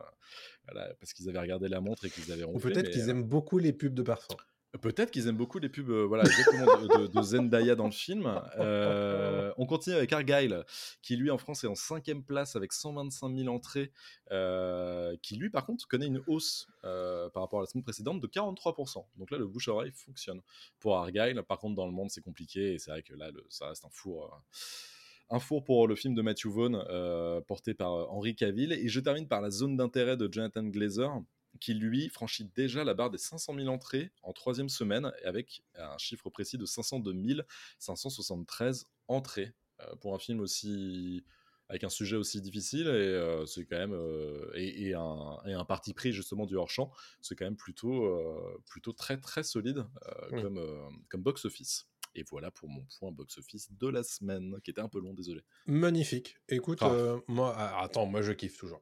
voilà, parce qu'ils avaient regardé la montre et qu'ils avaient Ou ronflé. peut-être qu'ils euh, aiment beaucoup les pubs de parfum. Peut-être qu'ils aiment beaucoup les pubs euh, voilà, de, de- Zendaya dans le film. Euh, on continue avec Argyle, qui lui en France est en cinquième place avec 125 000 entrées, euh, qui lui par contre connaît une hausse par rapport à la semaine précédente de 43%. Donc là, le bouche-oreille fonctionne pour Argyle. Par contre, dans le monde, c'est compliqué et c'est vrai que là, le- ça reste un four. un four pour le film de Matthew Vaughn, porté par Henry Cavill. Et je termine par la zone d'intérêt de Jonathan Glazer, qui lui franchit déjà la barre des 500 000 entrées en troisième semaine, avec un chiffre précis de 502 573 entrées euh, pour un film aussi avec un sujet aussi difficile et euh, c'est quand même euh, et, et un, et un parti pris justement du hors champ c'est quand même plutôt plutôt très très solide comme comme box office et voilà pour mon point box office de la semaine qui était un peu long désolé Magnifique. Écoute, euh, moi, ah, attends, moi je kiffe toujours.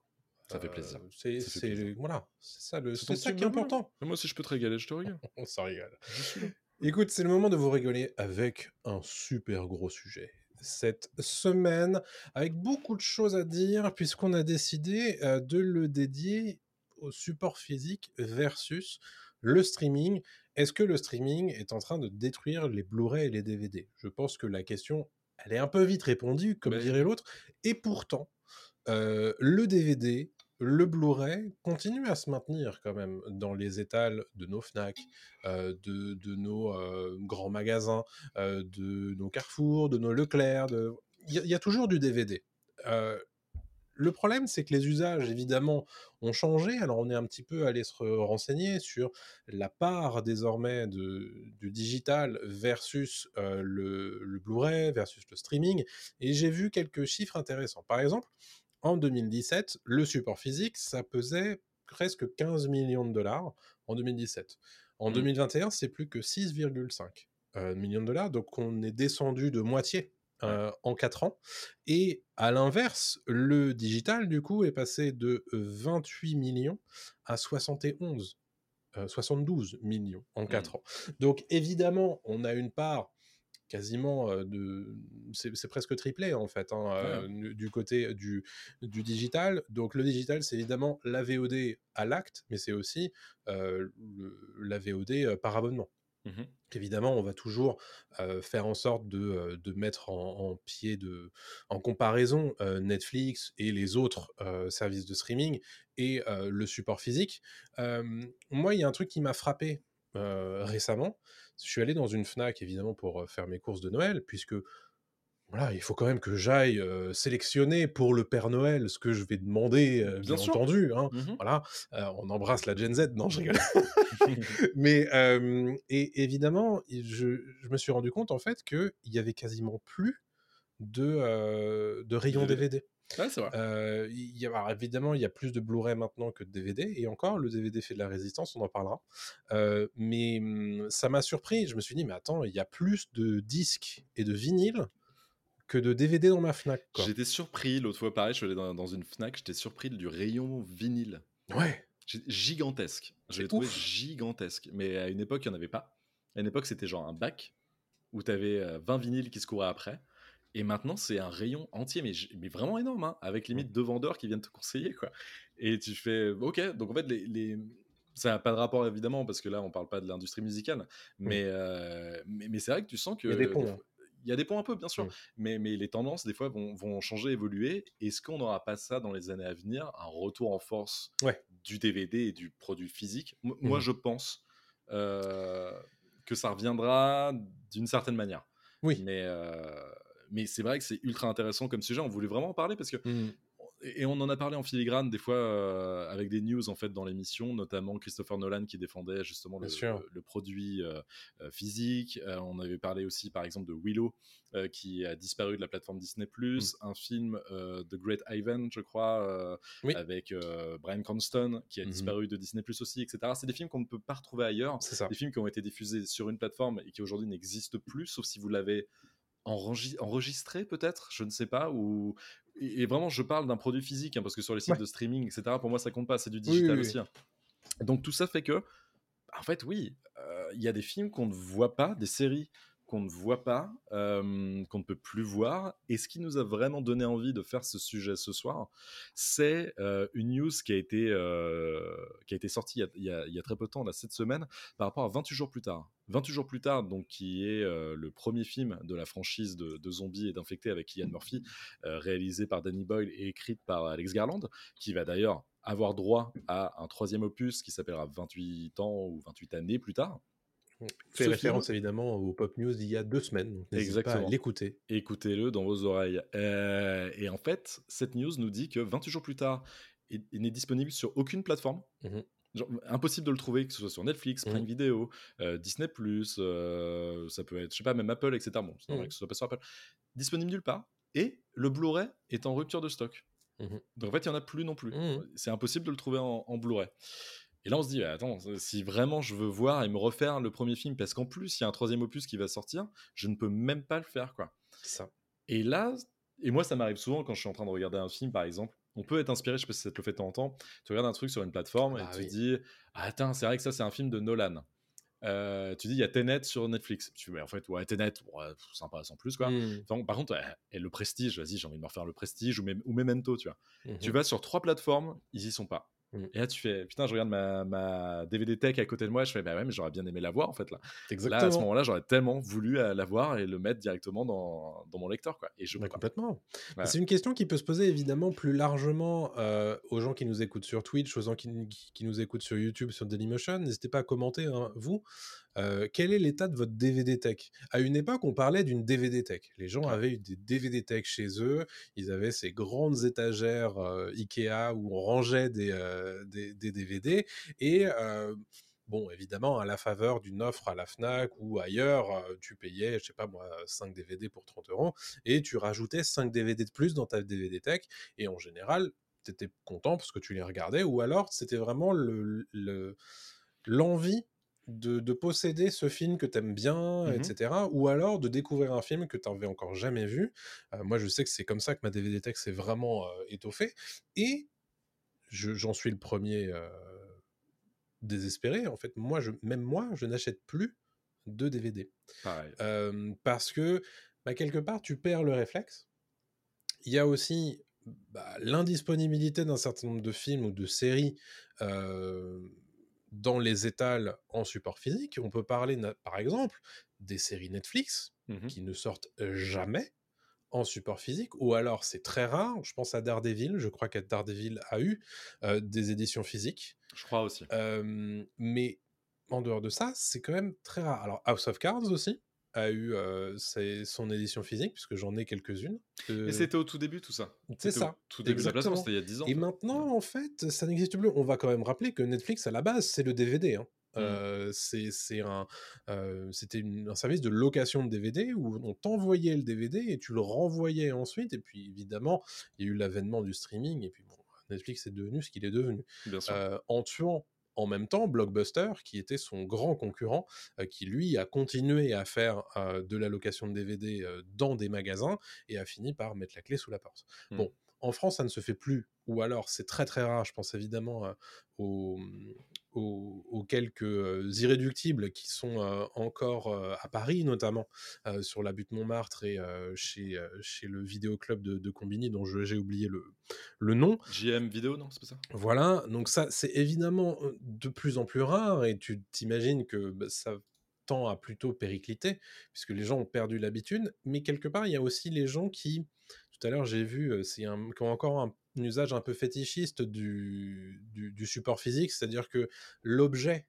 Ça fait Euh, plaisir. C'est, fait c'est- voilà, c'est ça, le, C'est ça qui est important. moi aussi je peux te régaler je te régale (laughs) On s'en rigole. Écoute, c'est le moment de vous rigoler avec un super gros sujet. Cette semaine, avec beaucoup de choses à dire, puisqu'on a décidé euh, de le dédier au support physique versus le streaming. Est-ce que le streaming est en train de détruire les Blu-ray et les DVD Je pense que la question, elle est un peu vite répondue, comme Mais- dirait l'autre. Et pourtant, euh, le DVD, le Blu-ray continue à se maintenir quand même dans les étals de nos Fnac, euh, de, de nos euh, grands magasins, euh, de nos Carrefour, de nos Leclerc. Il y, y a toujours du DVD. Le problème, c'est que les usages, évidemment, ont changé. Alors, on est un petit peu allé se re- renseigner sur la part désormais de, du digital versus le, le Blu-ray, versus le streaming. Et j'ai vu quelques chiffres intéressants. Par exemple, en 2017, le support physique, ça pesait presque 15 millions de dollars en 2017. En Mhm. 2021, c'est plus que 6,5 euh, millions de dollars. Donc, on est descendu de moitié euh, en 4 ans. Et à l'inverse, le digital, du coup, est passé de 28 millions à 71, euh, 72 millions en 4 ans. Donc, évidemment, on a une part quasiment de c'est presque triplé en fait hein, euh, du- côté du, du digital donc le digital c'est évidemment la VOD à l'acte mais c'est aussi euh, le- la VOD par abonnement Mhm. évidemment, on va toujours euh, faire en sorte de, de mettre en, en pied de, en comparaison euh, Netflix et les autres euh, services de streaming et le support physique. Moi, il y a un truc qui m'a frappé récemment. Je suis allé dans une Fnac, évidemment, pour faire mes courses de Noël, puisque voilà, il faut quand même que j'aille euh, sélectionner pour le Père Noël ce que je vais demander, euh, bien, entendu. hein. Mhm. Voilà, euh, on embrasse la Gen Z, non, je rigole. (laughs) (laughs) Mais et évidemment, je, je me suis rendu compte en fait qu'il y avait quasiment plus de, de rayons DVD. Ouais, vrai. Euh, il y a, évidemment, il y a plus de Blu-ray maintenant que de DVD, et encore, le DVD fait de la résistance, on en parlera. Euh, mais hum, ça m'a surpris, je me suis dit, mais attends, il y a plus de disques et de vinyles que de DVD dans ma Fnac. J'étais surpris l'autre fois, pareil, je suis allé dans, dans une Fnac, j'étais surpris du rayon vinyle. Ouais, Gigantesque. Je l'ai trouvé gigantesque. Mais à une époque, il n'y en avait pas. À une époque, c'était genre un bac où tu avais 20 vinyles qui se couraient après. Et maintenant, c'est un rayon entier, mais, vraiment énorme, hein, avec limite deux vendeurs qui viennent te conseiller. quoi. Et tu fais, ok, donc en fait, les, les, ça n'a pas de rapport évidemment parce que là on parle pas de l'industrie musicale, mais, euh, mais, mais c'est vrai que tu sens que Il y a des ponts, hein. il y a des ponts un peu bien sûr, Mm. mais, mais les tendances des fois vont, vont changer, évoluer. Est-ce qu'on n'aura pas ça dans les années à venir, un retour en force Ouais. du DVD et du produit physique? M- Moi je pense euh, que ça reviendra d'une certaine manière. Oui. Mais, euh, mais c'est vrai que c'est ultra intéressant comme sujet. On voulait vraiment en parler parce que Mmh. et on en a parlé en filigrane des fois euh, avec des news en fait dans l'émission, notamment Christopher Nolan qui défendait justement le, produit euh, euh, physique. On avait parlé aussi par exemple de Willow qui a disparu de la plateforme Disney+, un film The Great Ivan, je crois, Oui. avec Brian Cranston qui a Mhm. disparu de Disney+ aussi, etc. C'est des films qu'on ne peut pas retrouver ailleurs. C'est ça. Des films qui ont été diffusés sur une plateforme et qui aujourd'hui n'existent plus, sauf si vous l'avez enregistré peut-être, je ne sais pas. Ou... Et vraiment, je parle d'un produit physique, hein, parce que sur les sites Ouais. de streaming, etc., pour moi, ça compte pas, c'est du digital oui. aussi. hein. Donc tout ça fait que, en fait, oui, euh, il y a des films qu'on ne voit pas, des séries qu'on ne voit pas, euh, qu'on ne peut plus voir. Et ce qui nous a vraiment donné envie de faire ce sujet ce soir, c'est euh, une news qui a été, euh, qui a été sortie il y a, très peu de temps, là, cette semaine, par rapport à 28 jours plus tard. 28 jours plus tard, donc, qui est le premier film de la franchise de, de zombies et d'infectés avec Ian Murphy, réalisé par Danny Boyle et écrite par Alex Garland, qui va d'ailleurs avoir droit à un troisième opus qui s'appellera 28 ans ou 28 années plus tard. Fait Ce référence film- évidemment au Pop News d'il y a deux semaines. donc pas Exactement. à l'écouter. Écoutez-le dans vos oreilles. Euh, et en fait, cette news nous dit que 28 jours plus tard, il, il n'est disponible sur aucune plateforme. Genre, impossible de le trouver, que ce soit sur Netflix, Mhm. Prime Video, euh, Disney+, euh, ça peut être, je sais pas, même Apple, etc. Bon, c'est normal Mhm. que ce soit pas sur Apple. Disponible nulle part. Et le Blu-ray est en rupture de stock. Mhm. Donc en fait, il n'y en a plus non plus. C'est impossible de le trouver en, en Blu-ray. Et là, on se dit, bah, attends, si vraiment je veux voir et me refaire le premier film, parce qu'en plus, il y a un troisième opus qui va sortir, je ne peux même pas le faire, quoi. Ça. Et là, et moi, ça m'arrive souvent quand je suis en train de regarder un film, par exemple. On peut être inspiré, je sais pas si ça te le fait de temps en temps. Tu regardes un truc sur une plateforme et tu oui. dis, ah, attends, c'est vrai que ça, c'est un film de Nolan. Euh, tu dis, il y a Tenet sur Netflix. Tu dis, mais en fait, ouais, Tenet, ouais, pff, sympa sans plus, quoi. Mmh. Enfin, par contre, ouais, et le Prestige, vas-y, j'ai envie de me refaire le Prestige ou, même, ou Memento, tu vois. Mhm. Tu vas sur trois plateformes, ils y sont pas. Mm. Et là, tu fais, putain, je regarde ma, ma DVD Tech à côté de moi, je fais, bah ouais, mais j'aurais bien aimé la voir, en fait, là. Là, à ce Exactement. moment-là, j'aurais tellement voulu euh, la voir et le mettre directement dans, dans mon lecteur, quoi. Et je pas. complètement. C'est une question qui peut se poser évidemment plus largement euh, aux gens qui nous écoutent sur Twitch, aux gens qui, qui- qui nous écoutent sur YouTube, sur Dailymotion. N'hésitez pas à commenter, hein, vous. Euh, quel est l'état de votre DVD tech? À une époque, on parlait d'une DVD tech. Les gens avaient eu des DVD tech chez eux. Ils avaient ces grandes étagères euh, Ikea où on rangeait des, euh, des, des DVD. Et bon, évidemment, à la faveur d'une offre à la Fnac ou ailleurs, tu payais, je sais pas moi, 5 DVD pour 30 euros et tu rajoutais 5 DVD de plus dans ta DVD tech. Et en général, tu étais content parce que tu les regardais, ou alors c'était vraiment le- le- l'envie de, de posséder ce film que tu aimes bien, Mhm. etc. Ou alors de découvrir un film que tu n'avais encore jamais vu. Euh, moi, je sais que c'est comme ça que ma DVD tech s'est vraiment euh, étoffée. Et je- j'en suis le premier euh, désespéré. En fait, moi, je, même moi, je n'achète plus de DVD. Parce que bah, quelque part tu perds le réflexe. Il y a aussi bah, l'indisponibilité d'un certain nombre de films ou de séries dans les étals en support physique. On peut parler par exemple des séries Netflix Mhm. qui ne sortent jamais en support physique, ou alors c'est très rare. Je pense à Daredevil, je crois que Daredevil a eu euh, des éditions physiques. Je crois aussi. Euh, mais en dehors de ça, c'est quand même très rare. Alors, House of Cards aussi a eu euh, ses- son édition physique, puisque j'en ai quelques-unes. Euh, Et c'était au tout début, tout ça? c'est ça. Tout début de la c'était il y a 10 ans. Et maintenant, en fait, ça n'existe plus. On va quand même rappeler que Netflix, à la base, c'est le DVD. hein. Mm. Euh, c'est un, euh, c'était un service de location de DVD où on t'envoyait le DVD et tu le renvoyais ensuite. Et puis, évidemment, il y a eu l'avènement du streaming. Et puis, bon, Netflix est devenu ce qu'il est devenu. Bien sûr. Euh, en tuant en même temps Blockbuster, qui était son grand concurrent, euh, qui lui a continué à faire euh, de la location de DVD euh, dans des magasins et a fini par mettre la clé sous la porte. Hmm. Bon, en France, ça ne se fait plus, ou alors c'est très très rare. Je pense évidemment euh, au, aux, quelques irréductibles qui sont euh, encore euh, à Paris, notamment sur la butte Montmartre et chez, chez le vidéoclub de, de Combini, dont j'ai oublié le, le nom. JM Vidéo, non C'est pas ça? Voilà, donc ça, c'est évidemment de plus en plus rare et tu t'imagines que bah, ça tend à plutôt péricliter, puisque les gens ont perdu l'habitude, mais quelque part, il y a aussi les gens qui, tout à l'heure, j'ai vu, c'est un, qui ont encore un usage un peu fétichiste du, du, support physique, c'est-à-dire que l'objet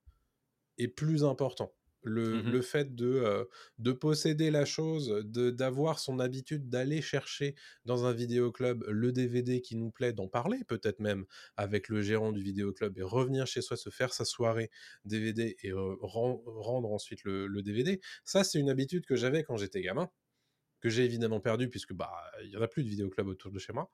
est plus important. Le, mmh le fait de, euh, de posséder la chose, d'avoir son habitude d'aller chercher dans un vidéoclub le DVD qui nous plaît, d'en parler peut-être même avec le gérant du vidéoclub et revenir chez soi, se faire sa soirée DVD et rendre ensuite le, le DVD, ça c'est une habitude que j'avais quand j'étais gamin que j'ai évidemment perdu puisque bah il y en a plus de vidéoclub autour de chez moi.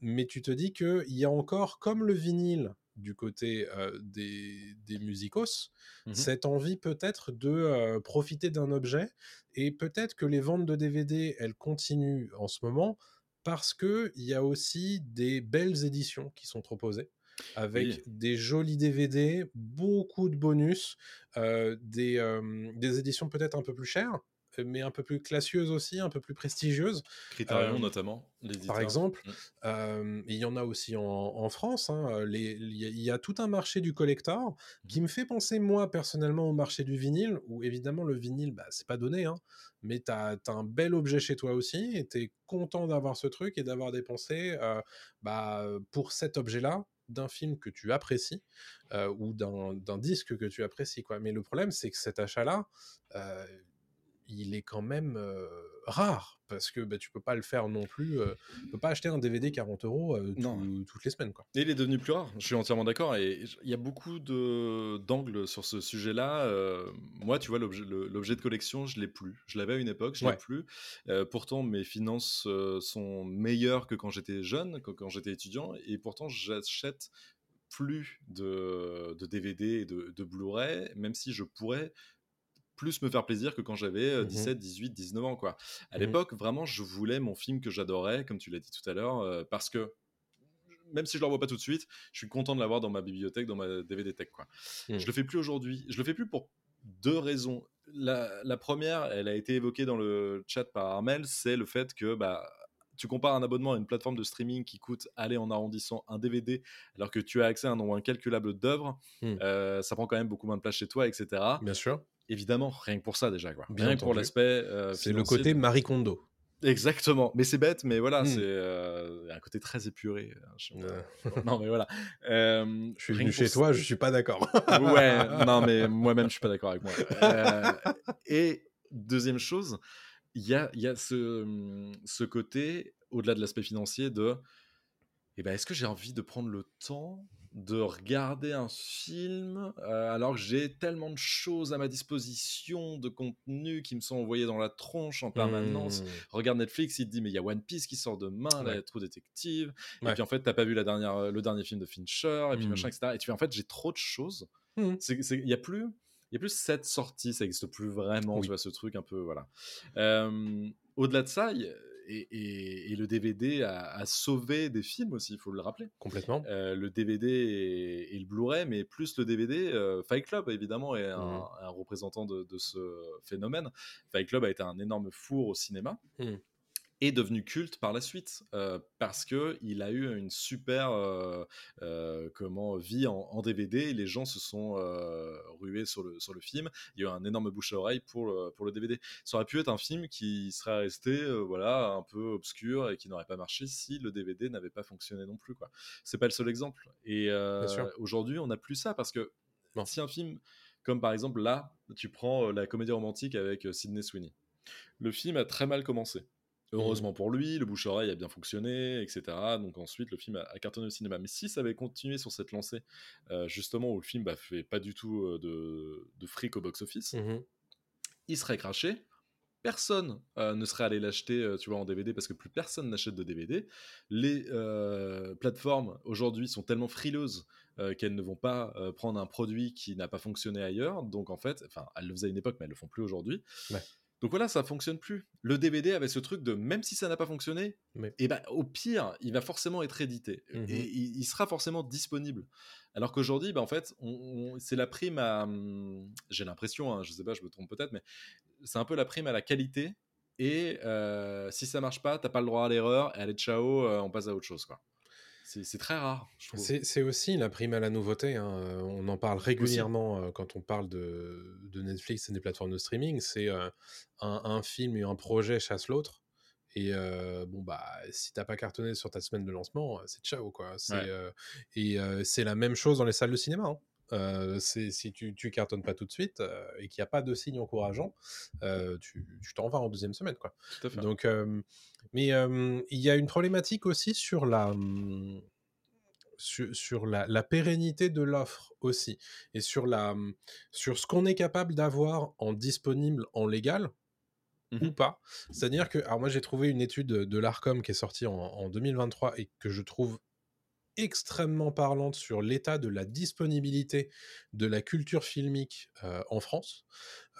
mais tu te dis que il y a encore comme le vinyle du côté des, des musicos, mmh cette envie peut-être de profiter d'un objet et peut-être que les ventes de DVD elles continuent en ce moment parce que il y a aussi des belles éditions qui sont proposées avec des jolis DVD, beaucoup de bonus, des, des éditions peut-être un peu plus chères, mais un peu plus classieuse aussi, un peu plus prestigieuse. Criterion notamment, Par exemple. Mmh. il y en a aussi en, France. Hein, il y, a tout un marché du collector qui me fait penser, moi, personnellement, au marché du vinyle, où évidemment, le vinyle, bah, c'est pas donné, hein, mais tu as, un bel objet chez toi aussi, et tu es content d'avoir ce truc et d'avoir dépensé bah, pour cet objet-là d'un film que tu apprécies ou d'un disque que tu apprécies. Quoi. Mais le problème, c'est que cet achat-là, il est quand même rare parce que bah, tu peux pas le faire non plus. tu peux pas acheter un DVD 40 euros toutes les semaines. Quoi. Et il est devenu plus rare, je suis entièrement d'accord. Et il y a beaucoup d'angles sur ce sujet-là. moi, tu vois, l'objet de collection, je l'ai plus. Je l'avais à une époque, je l'ai plus. pourtant, mes finances sont meilleures que quand j'étais jeune, que quand j'étais étudiant. Et pourtant, j'achète plus de, DVD et de, de Blu-ray, même si je pourrais plus me faire plaisir que quand j'avais 17, 18, 19 ans. Quoi. À mmh l'époque, vraiment, je voulais mon film que j'adorais, comme tu l'as dit tout à l'heure, euh, parce que même si je ne le revois pas tout de suite, je suis content de l'avoir dans ma bibliothèque, dans ma DVD tech. Quoi. Mmh. Je le fais plus aujourd'hui. Je le fais plus pour deux raisons. La, première, elle a été évoquée dans le chat par Armel, c'est le fait que bah, tu compares un abonnement à une plateforme de streaming qui coûte, aller en arrondissant, un DVD, alors que tu as accès à un nombre incalculable d'œuvres, mmh. euh, ça prend quand même beaucoup moins de place chez toi, etc. Bien sûr évidemment, rien que pour ça déjà. Quoi. Bien rien que pour l'aspect. Euh, c'est le côté Marie Kondo. Exactement, mais c'est bête, mais voilà, hmm. c'est euh, un côté très épuré. Hein, (laughs) non, mais voilà. Euh, je suis venu chez toi, je suis pas d'accord. ouais, (laughs) non, mais moi-même, je suis pas d'accord avec moi. et deuxième chose, il y a, y a ce, ce côté, au-delà de l'aspect financier, de eh ben, est-ce que j'ai envie de prendre le temps de regarder un film alors que j'ai tellement de choses à ma disposition, de contenu qui me sont envoyés dans la tronche en permanence. Mmh. Regarde Netflix, il te dit mais il y a One Piece qui sort demain, ouais. là, True Detective. Et puis en fait, t'as pas vu la dernière, le dernier film de Fincher, et puis machin, mmh. etc. Et tu fais en fait, j'ai trop de choses. Mmh. Il y a plus. Il y a plus cette sortie, ça n'existe plus vraiment, tu vois, ce truc un peu, voilà. Au-delà de ça, et, le DVD a, sauvé des films aussi, il faut le rappeler. Complètement. Euh, le DVD et, le Blu-ray, mais plus le DVD, euh, Fight Club évidemment est un, mmh. représentant de, ce phénomène. Fight Club a été un énorme four au cinéma. Mmh est devenu culte par la suite euh, parce que il a eu une super euh, euh, comment vie en, DVD et les gens se sont rués sur le sur le film. Il y a eu un énorme bouche à oreille pour le, pour le DVD ça aurait pu être un film qui serait resté voilà un peu obscur et qui n'aurait pas marché si le DVD n'avait pas fonctionné non plus quoi. C'est pas le seul exemple. Et aujourd'hui on n'a plus ça parce que si un film comme par exemple là tu prends la comédie romantique avec Sidney Sweeney. Le film a très mal commencé Heureusement pour lui, le bouche-oreille a bien fonctionné, etc. Donc ensuite, le film a, cartonné au cinéma. Mais si ça avait continué sur cette lancée, euh, justement, où le film bah, fait pas du tout euh, de, de fric au box-office, mmh il serait craché. Personne euh, ne serait allé l'acheter, tu vois, en DVD parce que plus personne n'achète de DVD. Les plateformes aujourd'hui sont tellement frileuses qu'elles ne vont pas prendre un produit qui n'a pas fonctionné ailleurs. Donc en fait, enfin, elles le faisaient à une époque, mais elles le font plus aujourd'hui. Donc voilà, ça fonctionne plus. Le DVD avait ce truc de même si ça n'a pas fonctionné, Mais- et ben au pire, il va forcément être édité Mhm. et il, il sera forcément disponible. Alors qu'aujourd'hui, bah, en fait, on- on- c'est la prime à. hum, J'ai l'impression, hein, je sais pas, je me trompe peut-être, mais c'est un peu la prime à la qualité. Et euh, si ça marche pas, t'as pas le droit à l'erreur. Et allez, ciao, euh, on passe à autre chose, quoi. C'est très rare, je trouve. C'est aussi la prime à la nouveauté. hein. Euh, On en parle régulièrement euh, quand on parle de, de Netflix et des plateformes de streaming. C'est euh, un, un film et un projet chasse l'autre. Et euh, bon, bah, si t'as pas cartonné sur ta semaine de lancement, c'est ciao, quoi. Ouais. euh, et c'est la même chose dans les salles de cinéma. hein. Euh, si tu, tu cartonnes pas tout de suite euh, et qu'il n'y a pas de signe encourageant, euh, tu t'en vas en deuxième semaine, quoi. Tout à fait. Donc, euh, mais il y a une problématique aussi sur la, hum, sur, sur la, la pérennité de l'offre aussi, et sur, la, hum, sur ce qu'on est capable d'avoir en disponible en légal ou Mhm. pas. C'est-à-dire que, alors moi j'ai trouvé une étude de l'ARCOM qui est sortie en, en 2023 et que je trouve extrêmement parlante sur l'état de la disponibilité de la culture filmique euh, en France.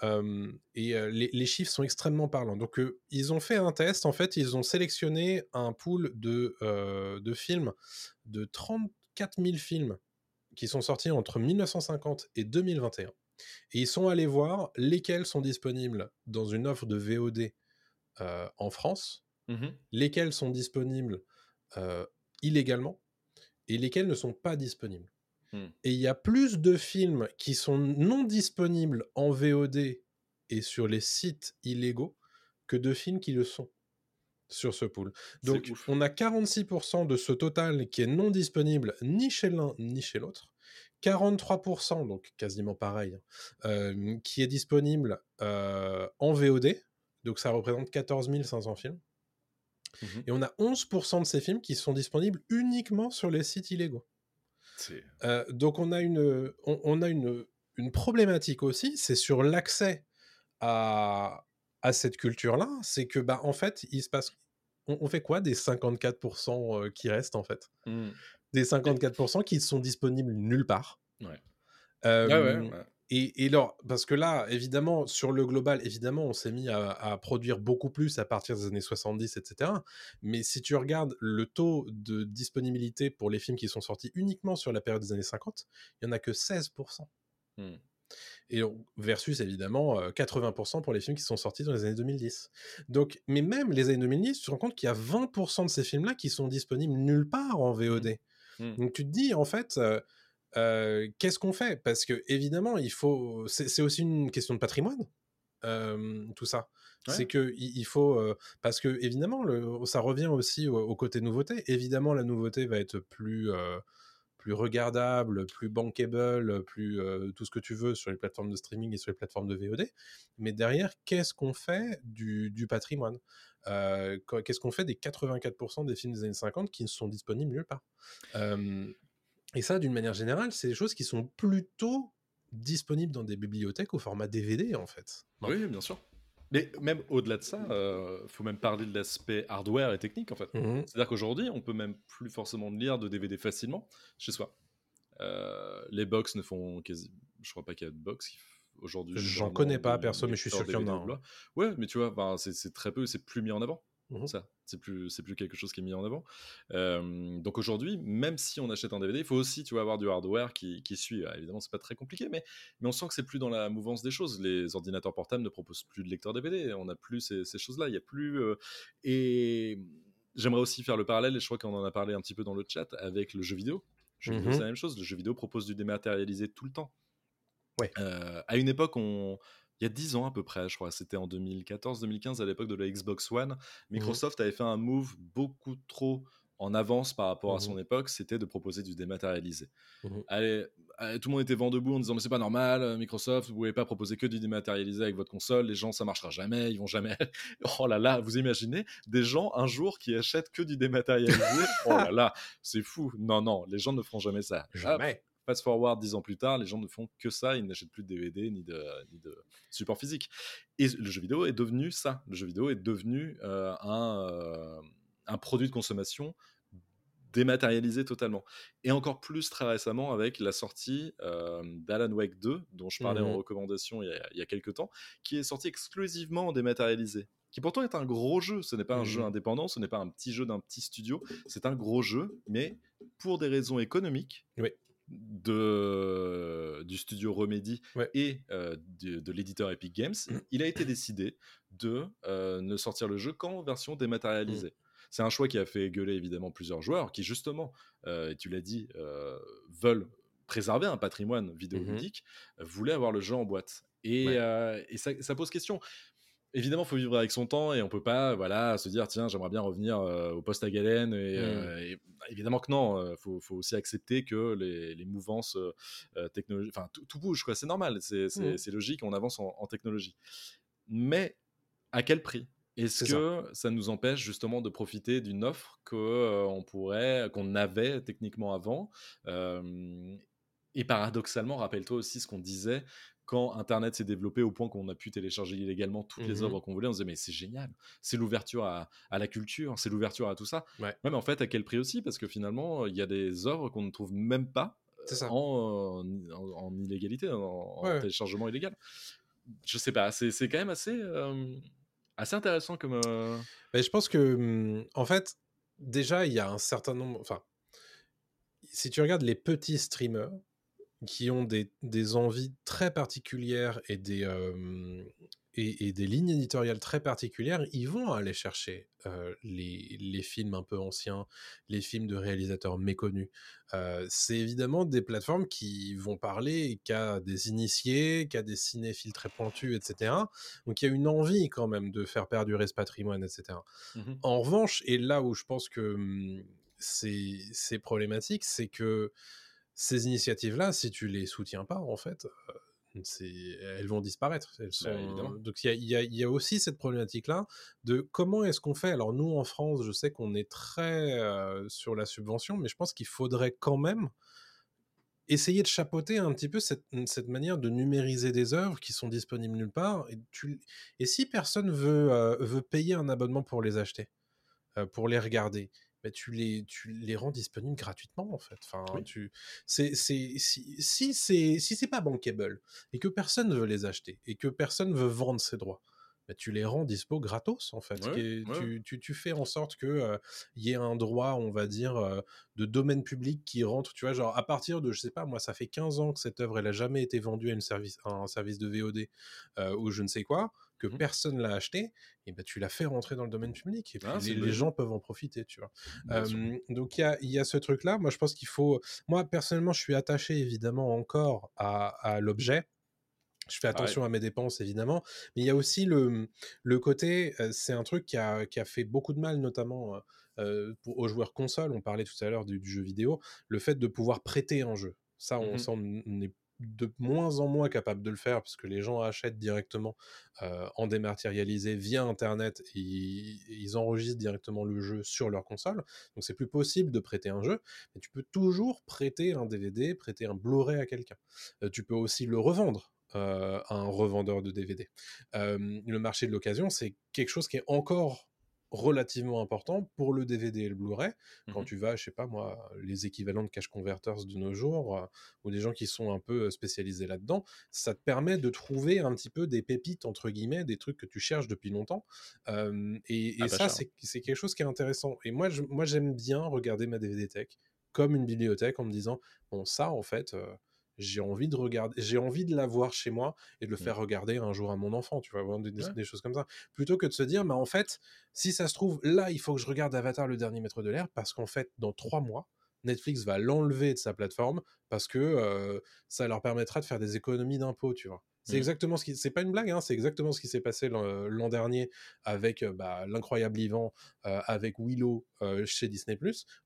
Euh, et euh, les, les chiffres sont extrêmement parlants. Donc, ils ont fait un test. En fait, ils ont sélectionné un pool de, de films, de 34 000 films qui sont sortis entre 1950 et 2021. Et ils sont allés voir lesquels sont disponibles dans une offre de VOD en France, Mhm. lesquels sont disponibles illégalement et lesquels ne sont pas disponibles. Hmm. Et il y a plus de films qui sont non disponibles en VOD et sur les sites illégaux que de films qui le sont sur ce pool. Donc on a 46% de ce total qui est non disponible ni chez l'un ni chez l'autre. 43%, donc quasiment pareil, hein, euh, qui est disponible euh, en VOD. Donc ça représente 14 500 films. Mhm. Et on a 11% de ces films qui sont disponibles uniquement sur les sites illégaux. Euh, donc on a une, on, on a une, une problématique aussi, c'est sur l'accès à, à cette culture-là. C'est que, bah, en fait, il se passe. On, on fait quoi des 54% euh, qui restent, en fait? Mhm. Des 54% qui sont disponibles nulle part. Ouais. Euh, Ah ouais, ouais. Et, et alors, parce que là, évidemment, sur le global, évidemment, on s'est mis à, à produire beaucoup plus à partir des années 70, etc. Mais si tu regardes le taux de disponibilité pour les films qui sont sortis uniquement sur la période des années 50, il n'y en a que 16%. Hmm. Et versus évidemment euh, 80% pour les films qui sont sortis dans les années 2010. Donc, mais même les années 2010, tu te rends compte qu'il y a 20% de ces films-là qui sont disponibles nulle part en VOD. Mhm. Donc tu te dis en fait, euh, euh, qu'est-ce qu'on fait? Parce que évidemment, il faut. C'est aussi une question de patrimoine. euh, tout ça, Ouais. c'est que il, faut euh, parce que évidemment le, ça revient aussi au, au côté nouveauté. Évidemment, la nouveauté va être plus plus regardable, plus bankable, plus tout ce que tu veux sur les plateformes de streaming et sur les plateformes de VOD. Mais derrière, qu'est-ce qu'on fait du, du patrimoine? Qu'est-ce qu'on fait des 84% des films des années 50 qui ne sont disponibles nulle part? Et ça, d'une manière générale, c'est des choses qui sont plutôt disponibles dans des bibliothèques au format DVD, en fait. Oui, bien sûr. Mais même au-delà de ça, il faut même parler de l'aspect hardware et technique en fait. Mhm. C'est-à-dire qu'aujourd'hui, on peut même plus forcément lire de DVD facilement chez soi. Euh, les box ne font quasi. Je crois pas qu'il y a de box qui aujourd'hui. J'en connais pas, perso, mais je suis sûr qu'il y en a. Ouais, mais tu vois, c'est très peu, c'est plus mis en avant. Ça, c'est plus, c'est plus quelque chose qui est mis en avant. Euh, donc aujourd'hui, même si on achète un DVD, il faut aussi, tu vois, avoir du hardware qui, qui suit. Alors, évidemment, c'est pas très compliqué, mais, mais on sent que c'est plus dans la mouvance des choses. Les ordinateurs portables ne proposent plus de lecteur DVD. On n'a plus ces, ces choses-là. Il y a plus. euh, et j'aimerais aussi faire le parallèle, et je crois qu'on en a parlé un petit peu dans le chat, avec le jeu vidéo. Le jeu vidéo, c'est la même chose. Le jeu vidéo propose du dématérialisé tout le temps. Ouais. Euh, à une époque, on... il y a 10 ans à peu près, je crois, c'était en 2014-2015, à l'époque de la Xbox One, Microsoft avait fait un move beaucoup trop en avance par rapport à son époque, c'était de proposer du dématérialisé. Allez, allez, tout le monde était vent debout en disant mais c'est pas normal, euh, Microsoft, vous pouvez pas proposer que du dématérialisé avec votre console, les gens ça marchera jamais, ils vont jamais. (laughs) oh là là, vous imaginez des gens un jour qui achètent que du dématérialisé? (laughs) Oh là là, c'est fou. Non non, les gens ne feront jamais ça. Jamais. Fast forward dix ans plus tard, les gens ne font que ça, ils n'achètent plus de DVD ni de, ni de support physique. Et le jeu vidéo est devenu ça. Le jeu vidéo est devenu euh, un, euh, un produit de consommation dématérialisé totalement. Et encore plus très récemment avec la sortie d'Alan Wake 2, dont je parlais en Mhm. recommandation il y, a, il y a quelques temps, qui est sorti exclusivement en dématérialisé. Qui pourtant est un gros jeu, ce n'est pas un jeu Mhm. indépendant, ce n'est pas un petit jeu d'un petit studio, c'est un gros jeu, mais pour des raisons économiques, Oui. De, du studio Remedy Ouais. et euh, de, de l'éditeur Epic Games, il a été décidé de euh, ne sortir le jeu qu'en version dématérialisée. C'est un choix qui a fait gueuler évidemment plusieurs joueurs qui justement, euh, et tu l'as dit, veulent préserver un patrimoine vidéoludique, euh, voulaient avoir le jeu en boîte. Et, Ouais. et ça, ça pose question. Évidemment, il faut vivre avec son temps et on peut pas voilà, se dire tiens, j'aimerais bien revenir euh, au poste à galène. Et, Mm. euh, et évidemment que non, il faut, faut aussi accepter que les, les mouvances euh, euh, technologiques, enfin tout, tout bouge, quoi. c'est normal, c'est Mm. logique, on avance en, en technologie. Mais à quel prix? Est-ce que ça. nous empêche justement de profiter d'une offre que euh, on pourrait, qu'on avait techniquement avant Euh, Et paradoxalement, rappelle-toi aussi ce qu'on disait quand Internet s'est développé au point qu'on a pu télécharger illégalement toutes les Mhm. œuvres qu'on voulait, on se disait mais c'est génial, c'est l'ouverture à, à la culture, c'est l'ouverture à tout ça. Ouais. mais en fait, à quel prix aussi? Parce que finalement, il y a des œuvres qu'on ne trouve même pas C'est ça. en, en, en illégalité, en, Ouais, téléchargement illégal. Je sais pas, c'est quand même assez, euh, assez intéressant comme. euh, Mais je pense que, hum, en fait, déjà, il y a un certain nombre. Enfin, si tu regardes les petits streamers qui ont des, des envies très particulières et des, euh, et, et des lignes éditoriales très particulières, ils vont aller chercher euh, les, les films un peu anciens, les films de réalisateurs méconnus. Euh, c'est évidemment des plateformes qui vont parler qu'à des initiés, qu'à des cinéphiles très pointus, etc. Donc il y a une envie quand même de faire perdurer ce patrimoine, etc. mhm. En revanche, et là où je pense que hum, c'est c'est problématique, c'est que ces initiatives-là, si tu les soutiens pas, en fait, elles vont disparaître. Elles sont- évidemment. Donc il y a, y y aussi cette problématique-là de comment est-ce qu'on fait? Alors nous, en France, je sais qu'on est très euh, sur la subvention, mais je pense qu'il faudrait quand même essayer de chapeauter un petit peu cette, cette manière de numériser des œuvres qui sont disponibles nulle part. Et, tu, et si personne veut, euh, veut payer un abonnement pour les acheter, euh, pour les regarder, bah, tu, les, tu les rends disponibles gratuitement en fait. Enfin, Oui. tu, c'est, c'est, si, si c'est si c'est pas bankable et que personne ne veut les acheter et que personne veut vendre ses droits, bah, tu les rends dispo gratos en fait. Ouais, Et ouais. tu, tu, tu fais en sorte que euh, il y ait un droit, on va dire, euh, de domaine public qui rentre, tu vois, genre à partir de, je sais pas, moi, ça fait 15 ans que cette œuvre, elle a jamais été vendue à, une service, à un service de VOD euh, ou je ne sais quoi, que Mhm. personne l'a acheté, et ben tu l'as fait rentrer dans le domaine public, et Ah, les, les gens peuvent en profiter, tu vois. Donc il y a, y a ce truc-là, moi je pense qu'il faut, moi personnellement, je suis attaché évidemment encore à, à l'objet, je fais attention à mes dépenses, évidemment. Mais il y a aussi le, le côté, c'est un truc qui a, qui a fait beaucoup de mal, notamment euh, pour, aux joueurs console. On parlait tout à l'heure du, du jeu vidéo. Le fait de pouvoir prêter un jeu. Ça, on, ça, on est de moins en moins capable de le faire parce que les gens achètent directement euh, en dématérialisé via Internet et ils, ils enregistrent directement le jeu sur leur console. Donc c'est plus possible de prêter un jeu, mais tu peux toujours prêter un DVD, prêter un Blu-ray à quelqu'un. Euh, tu peux aussi le revendre euh, à un revendeur de DVD. Euh, le marché de l'occasion, c'est quelque chose qui est encore relativement important pour le DVD et le Blu-ray. Quand Mhm. tu vas, je sais pas moi, les équivalents de cash converters de nos jours, euh, ou des gens qui sont un peu spécialisés là-dedans, ça te permet de trouver un petit peu des pépites, entre guillemets, des trucs que tu cherches depuis longtemps. Euh, et et Ah, pas ça, c'est c'est quelque chose qui est intéressant. Et moi, je- moi j'aime bien regarder ma DVD Tech comme une bibliothèque en me disant, bon, ça, en fait... euh, j'ai envie de regarder, j'ai envie de l'avoir chez moi et de le Mm. faire regarder un jour à mon enfant, tu vois, des, des- Ouais. des choses comme ça. Plutôt que de se dire, mais en fait, si ça se trouve, là, il faut que je regarde Avatar, le dernier maître de l'air, parce qu'en fait, dans trois mois, Netflix va l'enlever de sa plateforme parce que euh, ça leur permettra de faire des économies d'impôts, tu vois. C'est Mhm. exactement ce qui, c'est pas une blague, hein, c'est exactement ce qui s'est passé l'an dernier avec bah, l'incroyable Ivan, euh, avec Willow euh, chez Disney+.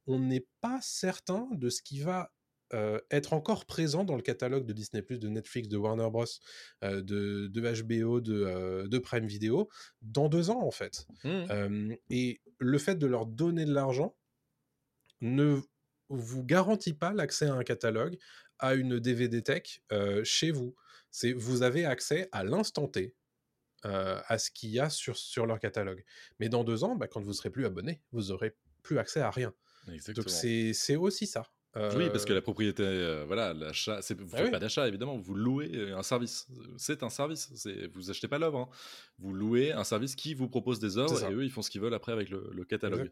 On n'est pas certain de ce qui va euh, être encore présent dans le catalogue de Disney+, de Netflix, de Warner Bros, euh, de, de HBO, de, euh, de Prime Video, dans deux ans en fait. Euh, et le fait de leur donner de l'argent ne vous garantit pas l'accès à un catalogue, à une DVD tech chez vous. C'est vous avez accès à l'instant T à ce qu'il y a sur, sur leur catalogue. Mais dans deux ans, bah, quand vous serez plus abonné, vous aurez plus accès à rien. Exactement. Donc c'est aussi ça. Oui, parce que Euh, la propriété, euh, voilà, l'achat, vous bah faites oui, pas d'achat évidemment, vous louez euh, un service. C'est un service. Vous achetez pas l'œuvre, hein. vous louez un service qui vous propose des œuvres et eux ils font ce qu'ils veulent après avec le, le catalogue.